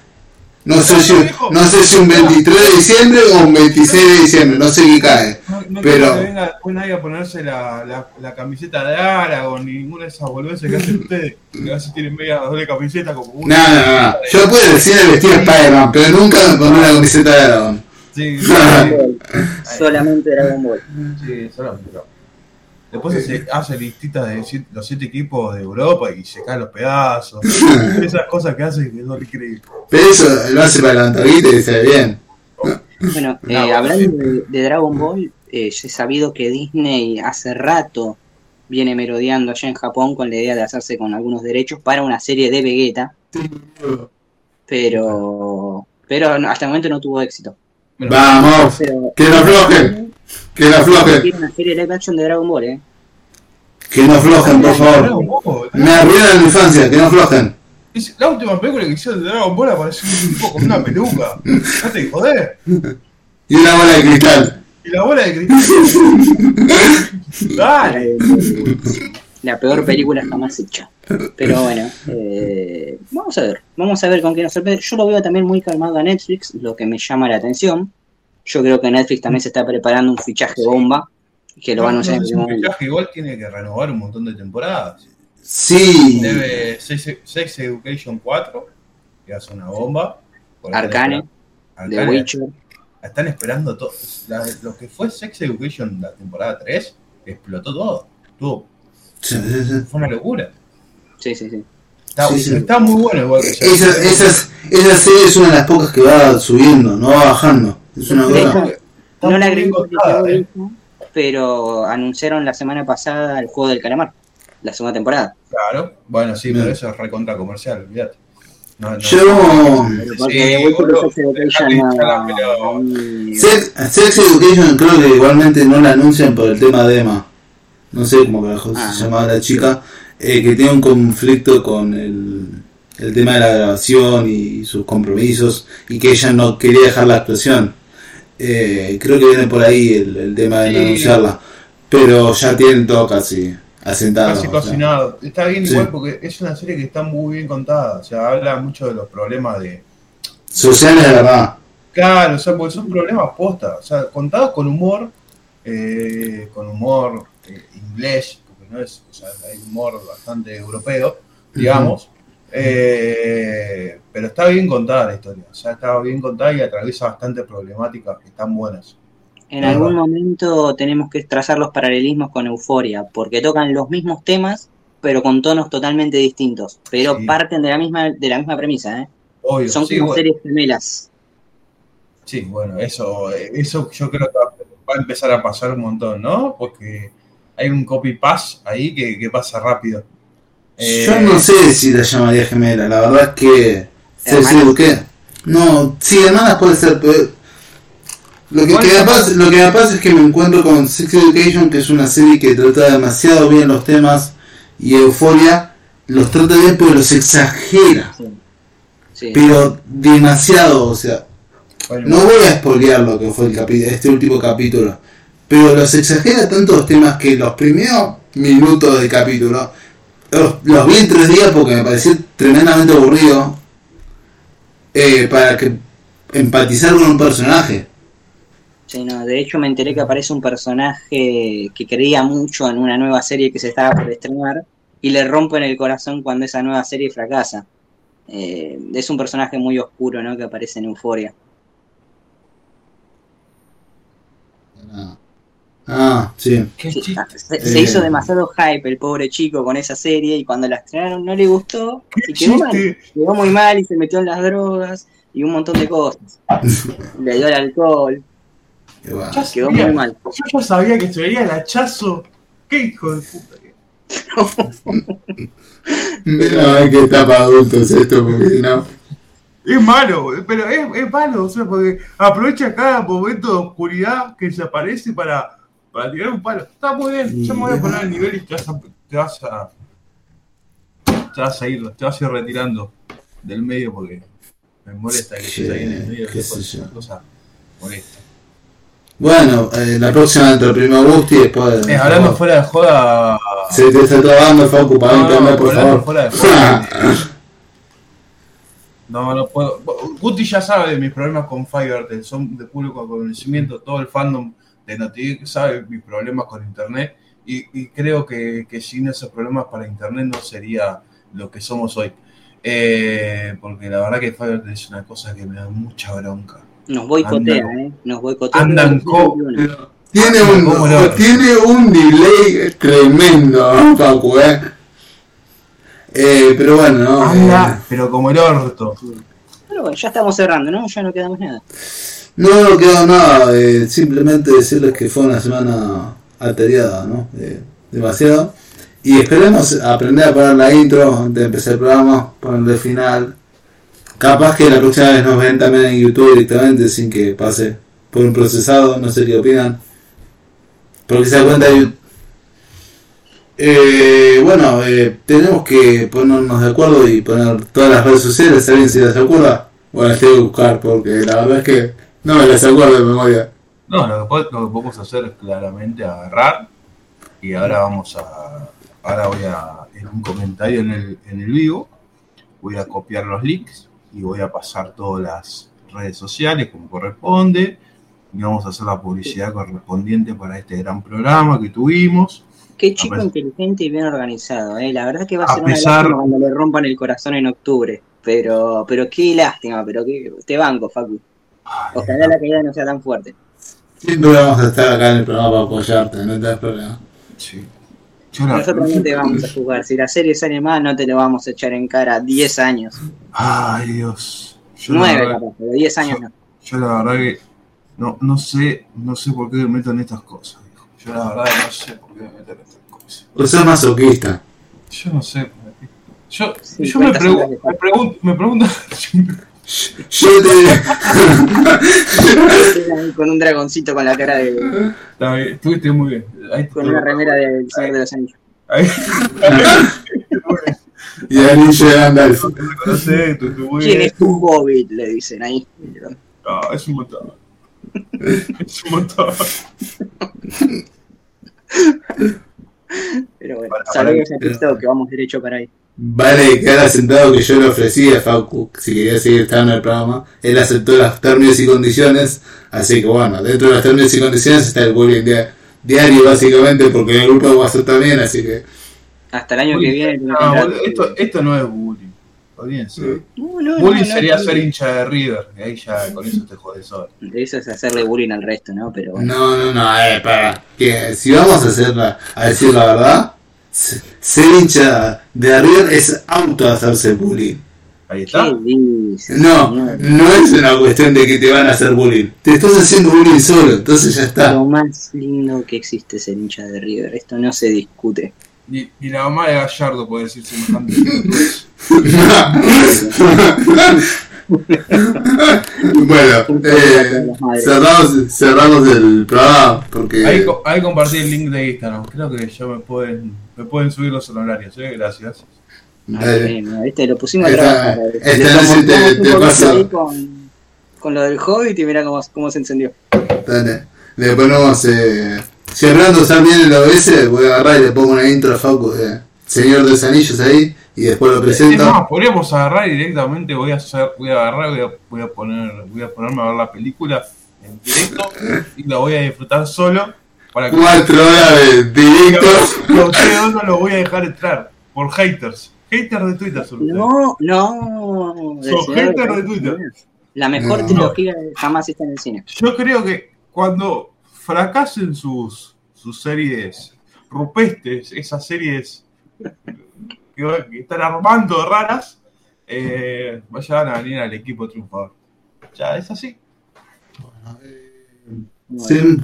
No sé, si, no sé si un 23 de diciembre o un 26 de diciembre, no sé qué cae. No, no Pero- que venga después nadie a ponerse la, la, la camiseta de Aragorn ni ninguna de esas boludeces que hacen ustedes, que a veces tienen media doble camiseta como No, una. no, no, no. Yo puedo decir el vestido de Spider-Man, pero nunca me pondré una camiseta de Aragorn. Sí, sí, Solamente Dragon Ball. sí, solamente, no. Después se hace listitas de siete- los siete equipos de Europa y se caen los pedazos. Esas cosas que hace que son increíbles. Pero eso lo hace para levantar guita y se ve bien. Bueno, eh, No, hablando sí. de, de Dragon Ball, eh, he sabido que Disney hace rato viene merodeando allá en Japón con la idea de hacerse con algunos derechos para una serie de Vegeta, pero pero no, hasta el momento no tuvo éxito. Vamos, Pero que no aflojen, que no aflojen, una serie live action de Dragon Ball, ¿eh? que no aflojen, por favor. Me arruinan mi infancia, que no aflojen. La última película que hicieron de Dragon Ball apareció un tipo con una peluca. No te joder. Y una bola de cristal. Y la bola de cristal. Dale. La peor película jamás hecha. Pero bueno, eh, vamos a ver. Vamos a ver con qué nos sorprende. Yo lo veo también muy calmado a Netflix, lo que me llama la atención. Yo creo que Netflix también se está preparando un fichaje bomba, que lo van a anunciar en el un fichaje igual tiene que renovar un montón de temporadas. Sí. Debe Sex, Sex Education 4, que hace una bomba. Arcane, The Witcher. Están esperando todo. Lo que fue Sex Education la temporada 3, explotó todo. Tuvo, Fue una locura. Sí, sí, sí. Está, muy bueno igual que esa, esa serie es una de las pocas que va subiendo, no va bajando. Es una No la agregué eh. pero anunciaron la semana pasada el juego del calamar, la segunda temporada. Claro, bueno, sí, pero eso es recontra comercial, olvídate. No, Yo. Sex, Education creo que igualmente no la anuncian por el tema de Emma. No sé cómo se ah, llamaba la chica. Eh, que tiene un conflicto con el, el tema de la grabación y sus compromisos y que ella no quería dejar la actuación. Eh, creo que viene por ahí el, tema de anunciarla. Pero ya tienen todo casi asentado. Casi cocinado. Está bien igual porque es una serie que está muy bien contada. O sea, habla mucho de los problemas de... Sociales de verdad. Claro, o sea, porque son problemas postas. O sea, contados con humor, eh, con humor eh, inglés, porque no es, o sea, hay humor bastante europeo, digamos. Eh, pero está bien contada la historia, o sea, está bien contada y atraviesa bastantes problemáticas que están buenas. En algún momento tenemos que trazar los paralelismos con Euforia, porque tocan los mismos temas, pero con tonos totalmente distintos, pero parten de la misma de la misma premisa, ¿eh? Son como series gemelas. Sí, bueno, eso, eso yo creo que va a empezar a pasar un montón, ¿no? Porque hay un copy pass ahí que pasa rápido. Yo no sé si la llamaría gemela, la verdad es que. ¿Qué? No, sí, hermanas puede ser, pero. Lo que, me pasa, lo que me pasa es que me encuentro con Sex Education, que es una serie que trata demasiado bien los temas, y Euforia los trata bien, pero los exagera. Pero demasiado, o sea. No voy a spoilear lo que fue el este último capítulo, pero los exagera tanto los temas que los primeros minutos del capítulo los, vi en tres días porque me pareció tremendamente aburrido eh, para que empatizar con un personaje. Sí, no, de hecho me enteré que aparece un personaje que creía mucho en una nueva serie que se estaba por estrenar y le rompen el corazón cuando esa nueva serie fracasa. Eh, es un personaje muy oscuro, ¿no? Que aparece en Euforia. Ah, sí. se, hizo demasiado hype el pobre chico con esa serie y cuando la estrenaron no le gustó y quedó mal. Quedó muy mal y se metió en las drogas y un montón de cosas. le dio el alcohol. Quedó muy mal. Yo ya sabía que se veía el hachazo. ¿Qué hijo de puta? no, es que está para adultos esto, porque no. Es malo, pero es, es malo, o sea, porque aprovecha cada momento de oscuridad que se aparece para para tirar un palo. Está muy bien, yo me voy a poner el nivel y te vas a, te vas a, te vas a ir, te vas a ir retirando del medio porque me molesta que estés ahí en el medio, es una cosa molesta. Bueno, eh, la próxima dentro del primer Gusti después. Eh, hablando fuera de joda. Se te está trabando, Facu, para no, internet, por favor. Fuera de joda, no, no puedo. Guti ya sabe de mis problemas con Fiverr, son de público conocimiento, todo el fandom de Noti sabe mis problemas con Internet y, creo que, sin esos problemas para Internet no sería lo que somos hoy. Eh, porque la verdad que Fiverr es una cosa que me da mucha bronca. Nos boicotea, ¿eh? Nos boicotea. Andan tiene un, tiene un delay tremendo, Paco, ¿eh? ¿eh? pero bueno, ¿no? Anda, eh, pero como el orto. Bueno, ya estamos cerrando, ¿no? Ya no quedamos nada. No, quedó nada, eh, simplemente decirles que fue una semana atareada, ¿no? Eh, demasiado. Y esperemos aprender a poner la intro antes de empezar el programa, ponerle final. Capaz que la próxima vez nos ven también en YouTube directamente sin que pase por un procesado, no sé qué opinan. Porque se da cuenta eh, bueno, eh, tenemos que ponernos de acuerdo y poner todas las redes sociales, ¿alguien se las acuerda? Bueno, las tengo que buscar porque la verdad es que no me las acuerdo de memoria. No, lo que, podemos hacer es claramente agarrar y ahora vamos a, ahora voy a, en un comentario en el, en el vivo, voy a copiar los links y voy a pasar todas las redes sociales como corresponde. Y vamos a hacer la publicidad correspondiente para este gran programa que tuvimos. Qué chico inteligente y bien organizado, ¿eh? La verdad que va a, A ser pesar- una lástima cuando le rompan el corazón en octubre. Pero, pero qué lástima, pero qué, te banco, Facu. Ay, Ojalá la caída no sea tan fuerte. Siempre vamos a estar acá en el programa para apoyarte, no te das problema. sí. Nosotros no te vamos a jugar. Si la serie sale mal, no te lo vamos a echar en cara 10 años. Ay, Dios. Yo la 9 verdad- capaz, pero 10 años no. Yo la verdad que no, no sé, no sé por qué me meto en estas cosas. Yo la verdad no sé por qué me meto en estas cosas. Por ser masoquista. Yo no sé. Yo, Sí, yo me, pregu- me pregunto, me pregunto, Yo te. Con un dragoncito con la cara de. Está bien, estuviste muy bien. Ahí con una remera del Señor de los Anillos. Ahí. y el anillo de Gandalf. ¿Quién es tu hobbit? Le dicen ahí. No, es un montón. Es un montón. Pero bueno, Para- saludos para- a TikTok, que vamos derecho para ahí. Vale, quedar sentado que yo le ofrecí a Facu si quería seguir estando en el programa. Él aceptó los términos y condiciones. Así que bueno, dentro de los términos y condiciones está el bullying dia- diario, básicamente, porque en el grupo de WhatsApp también. Así que Hasta el año que viene. No, esto, esto no es bullying. Olvídense. No, no, Bullying no, no, sería no. ser hincha de River. Y ahí ya con eso te jodes solo. Eso es hacerle bullying al resto, ¿no? Pero bueno. no, no, no, eh, para. Que si vamos a, hacer la- a decir la verdad, se- ser hincha de arriba es auto hacerse bullying. Ahí está. No, señor? no es una cuestión de que te van a hacer bullying. Te estás haciendo bullying solo, entonces ya está. Lo más lindo que existe es el hincha de River. Esto no se discute. Ni, ni la mamá de Gallardo puede decir semejante. bueno, eh, cerramos, cerramos el programa porque Ahí, ahí compartí el link de Instagram. Creo que ya me pueden, me pueden subir los honorarios. ¿eh? Gracias. Dale. Ah, ¿viste? Lo pusimos a trabajar. esta te- te paso. con lo del Hobbit y mirá cómo, cómo se encendió. Dale. Le ponemos eh, cerrando estar bien el OBS, voy a agarrar y le pongo una intro a Facu de Señor de los Anillos ahí y después lo Es presento. más, podríamos agarrar directamente voy a hacer, voy a agarrar, voy a, voy a poner, voy a ponerme a ver la película en directo y la voy a disfrutar solo para que Cuatro horas de ustedes no los voy a dejar entrar por haters. Haters de Twitter sobre. No, no. Sos Señor de Twitter. La mejor No. trilogía jamás está en el cine. Yo creo que cuando fracasen sus, sus series rupestres, esas series que, están armando raras, eh, vayan a venir al equipo triunfador. Ya es así. Sí,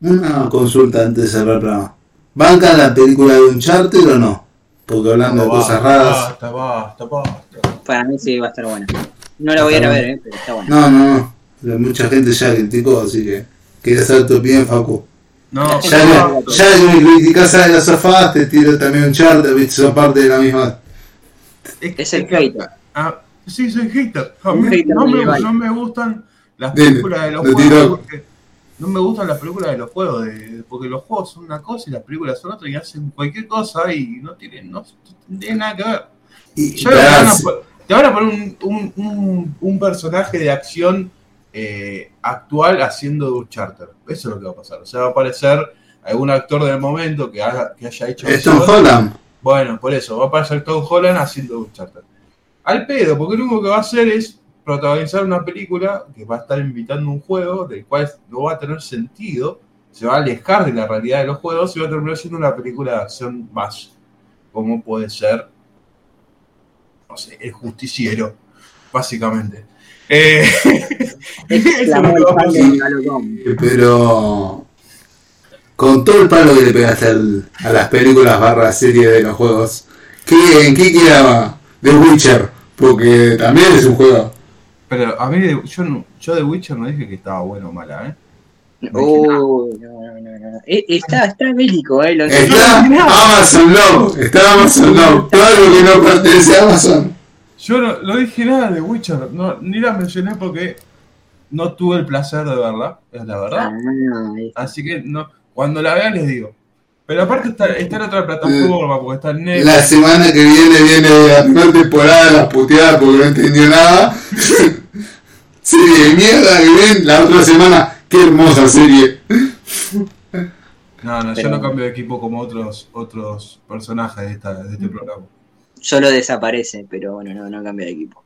una consulta antes de cerrar el programa. ¿Bancan la película de Uncharted o no? Porque hablando de No, cosas raras. Basta, basta, basta. Para mí sí va a estar buena. No la voy a ir a ver, eh, pero está buena. No, no, no. Mucha gente ya criticó, así que quería saber tu opinión, Facu. No, Ya, no, que- ya que me criticás a las sofás, te tiro también Uncharted, viste, son parte de la misma. Es el hater. Ah, sí, soy hater. A Un mí hater no, me, no me gustan las películas de los lo juegos. Porque no me gustan las películas de los juegos. de- porque los juegos son una cosa y las películas son otra y hacen cualquier cosa y no tienen, no, tienen nada que ver. Y, Ya te, van a, pará, po- te van a poner un, un, un, un personaje de acción eh, actual haciendo de Uncharted. Eso es lo que va a pasar. O sea, va a aparecer algún actor del momento que, haga- que haya hecho es Tom. Holland. Bueno, por eso, va a aparecer Tom Holland haciendo Uncharted. Al pedo, porque lo único que va a hacer es protagonizar una película que va a estar invitando un juego del cual no va a tener sentido, se va a alejar de la realidad de los juegos y va a terminar siendo una película de acción más, como puede ser, no sé, El Justiciero, básicamente. Eh, eso lo a. Pero con todo el palo que le pegaste al- a las películas barra series de los juegos, ¿qué, ¿en qué quedaba The Witcher? Porque también es un juego. Pero a mí, yo, yo de Witcher no dije que estaba bueno o mala, ¿eh? Uy, no, no, no, no. Eh, Está, está bélico, eh. Lo Está Amazon Love, está Amazon Love, todo lo que no pertenece a Amazon. Yo no, no dije nada de Witcher, no, ni la mencioné porque no tuve el placer de verla, es la verdad. Ah. Así que no, cuando la vean les digo. Pero aparte está, está en otra plataforma, porque está en Netflix. La semana que viene viene la primera temporada de la puteada porque no entendió nada. serie de mierda que ven. La otra semana, qué hermosa serie. No, no, yo no cambio de equipo como otros otros personajes de, esta, de este programa. Solo desaparece, pero bueno, no, no cambia de equipo.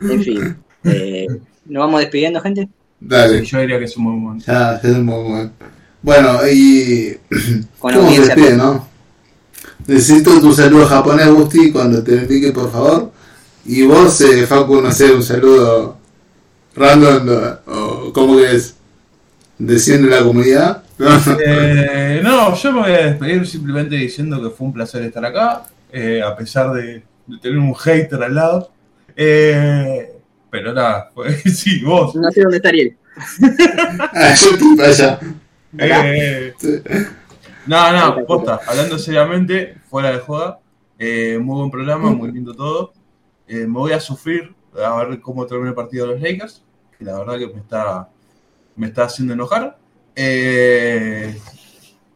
En fin. Eh, ¿Nos vamos despidiendo, gente? Dale, Yo diría que es un buen momento. ya, es muy bueno. Bueno, y. Con ¿Cómo se despide, no? Necesito tu saludo japonés, Gusti, cuando te indique, por favor. Y vos, eh, Facu, no sé, un saludo random, o, o ¿cómo que es? Desciende la comunidad. Eh, no, yo me voy a despedir simplemente diciendo que fue un placer estar acá, eh, a pesar de, de tener un hater al lado. Eh, pero nada, pues, sí, vos. No sé dónde está Ariel. ah, yo estoy para allá. Eh, no, no, posta, hablando seriamente, fuera de joda, eh, muy buen programa, muy lindo todo. Eh, me voy a sufrir a ver cómo termina el partido de los Lakers, que la verdad que me está, me está haciendo enojar. Eh,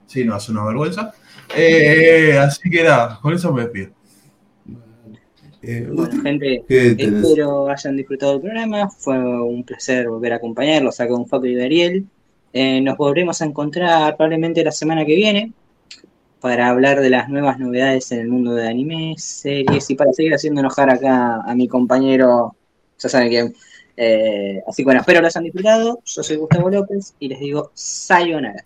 sí, no, es una vergüenza. Eh, así que nada, con eso me despido. Eh, Bueno, gente, ¿qué tenés? espero hayan disfrutado del programa. Fue un placer volver a acompañarlos acá con Facu y Ariel. Eh, nos volvemos a encontrar probablemente la semana que viene para hablar de las nuevas novedades en el mundo de anime, series y para seguir haciendo enojar acá a mi compañero, ya saben quién. Eh, así que bueno, espero lo hayan disfrutado. Yo soy Gustavo López y les digo sayonara.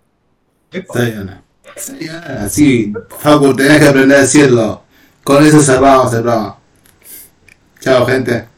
Epa. Sayonara. Sayonara, sí, Facu, tenés que aprender a decirlo. Con eso cerramos programa. Chao, gente.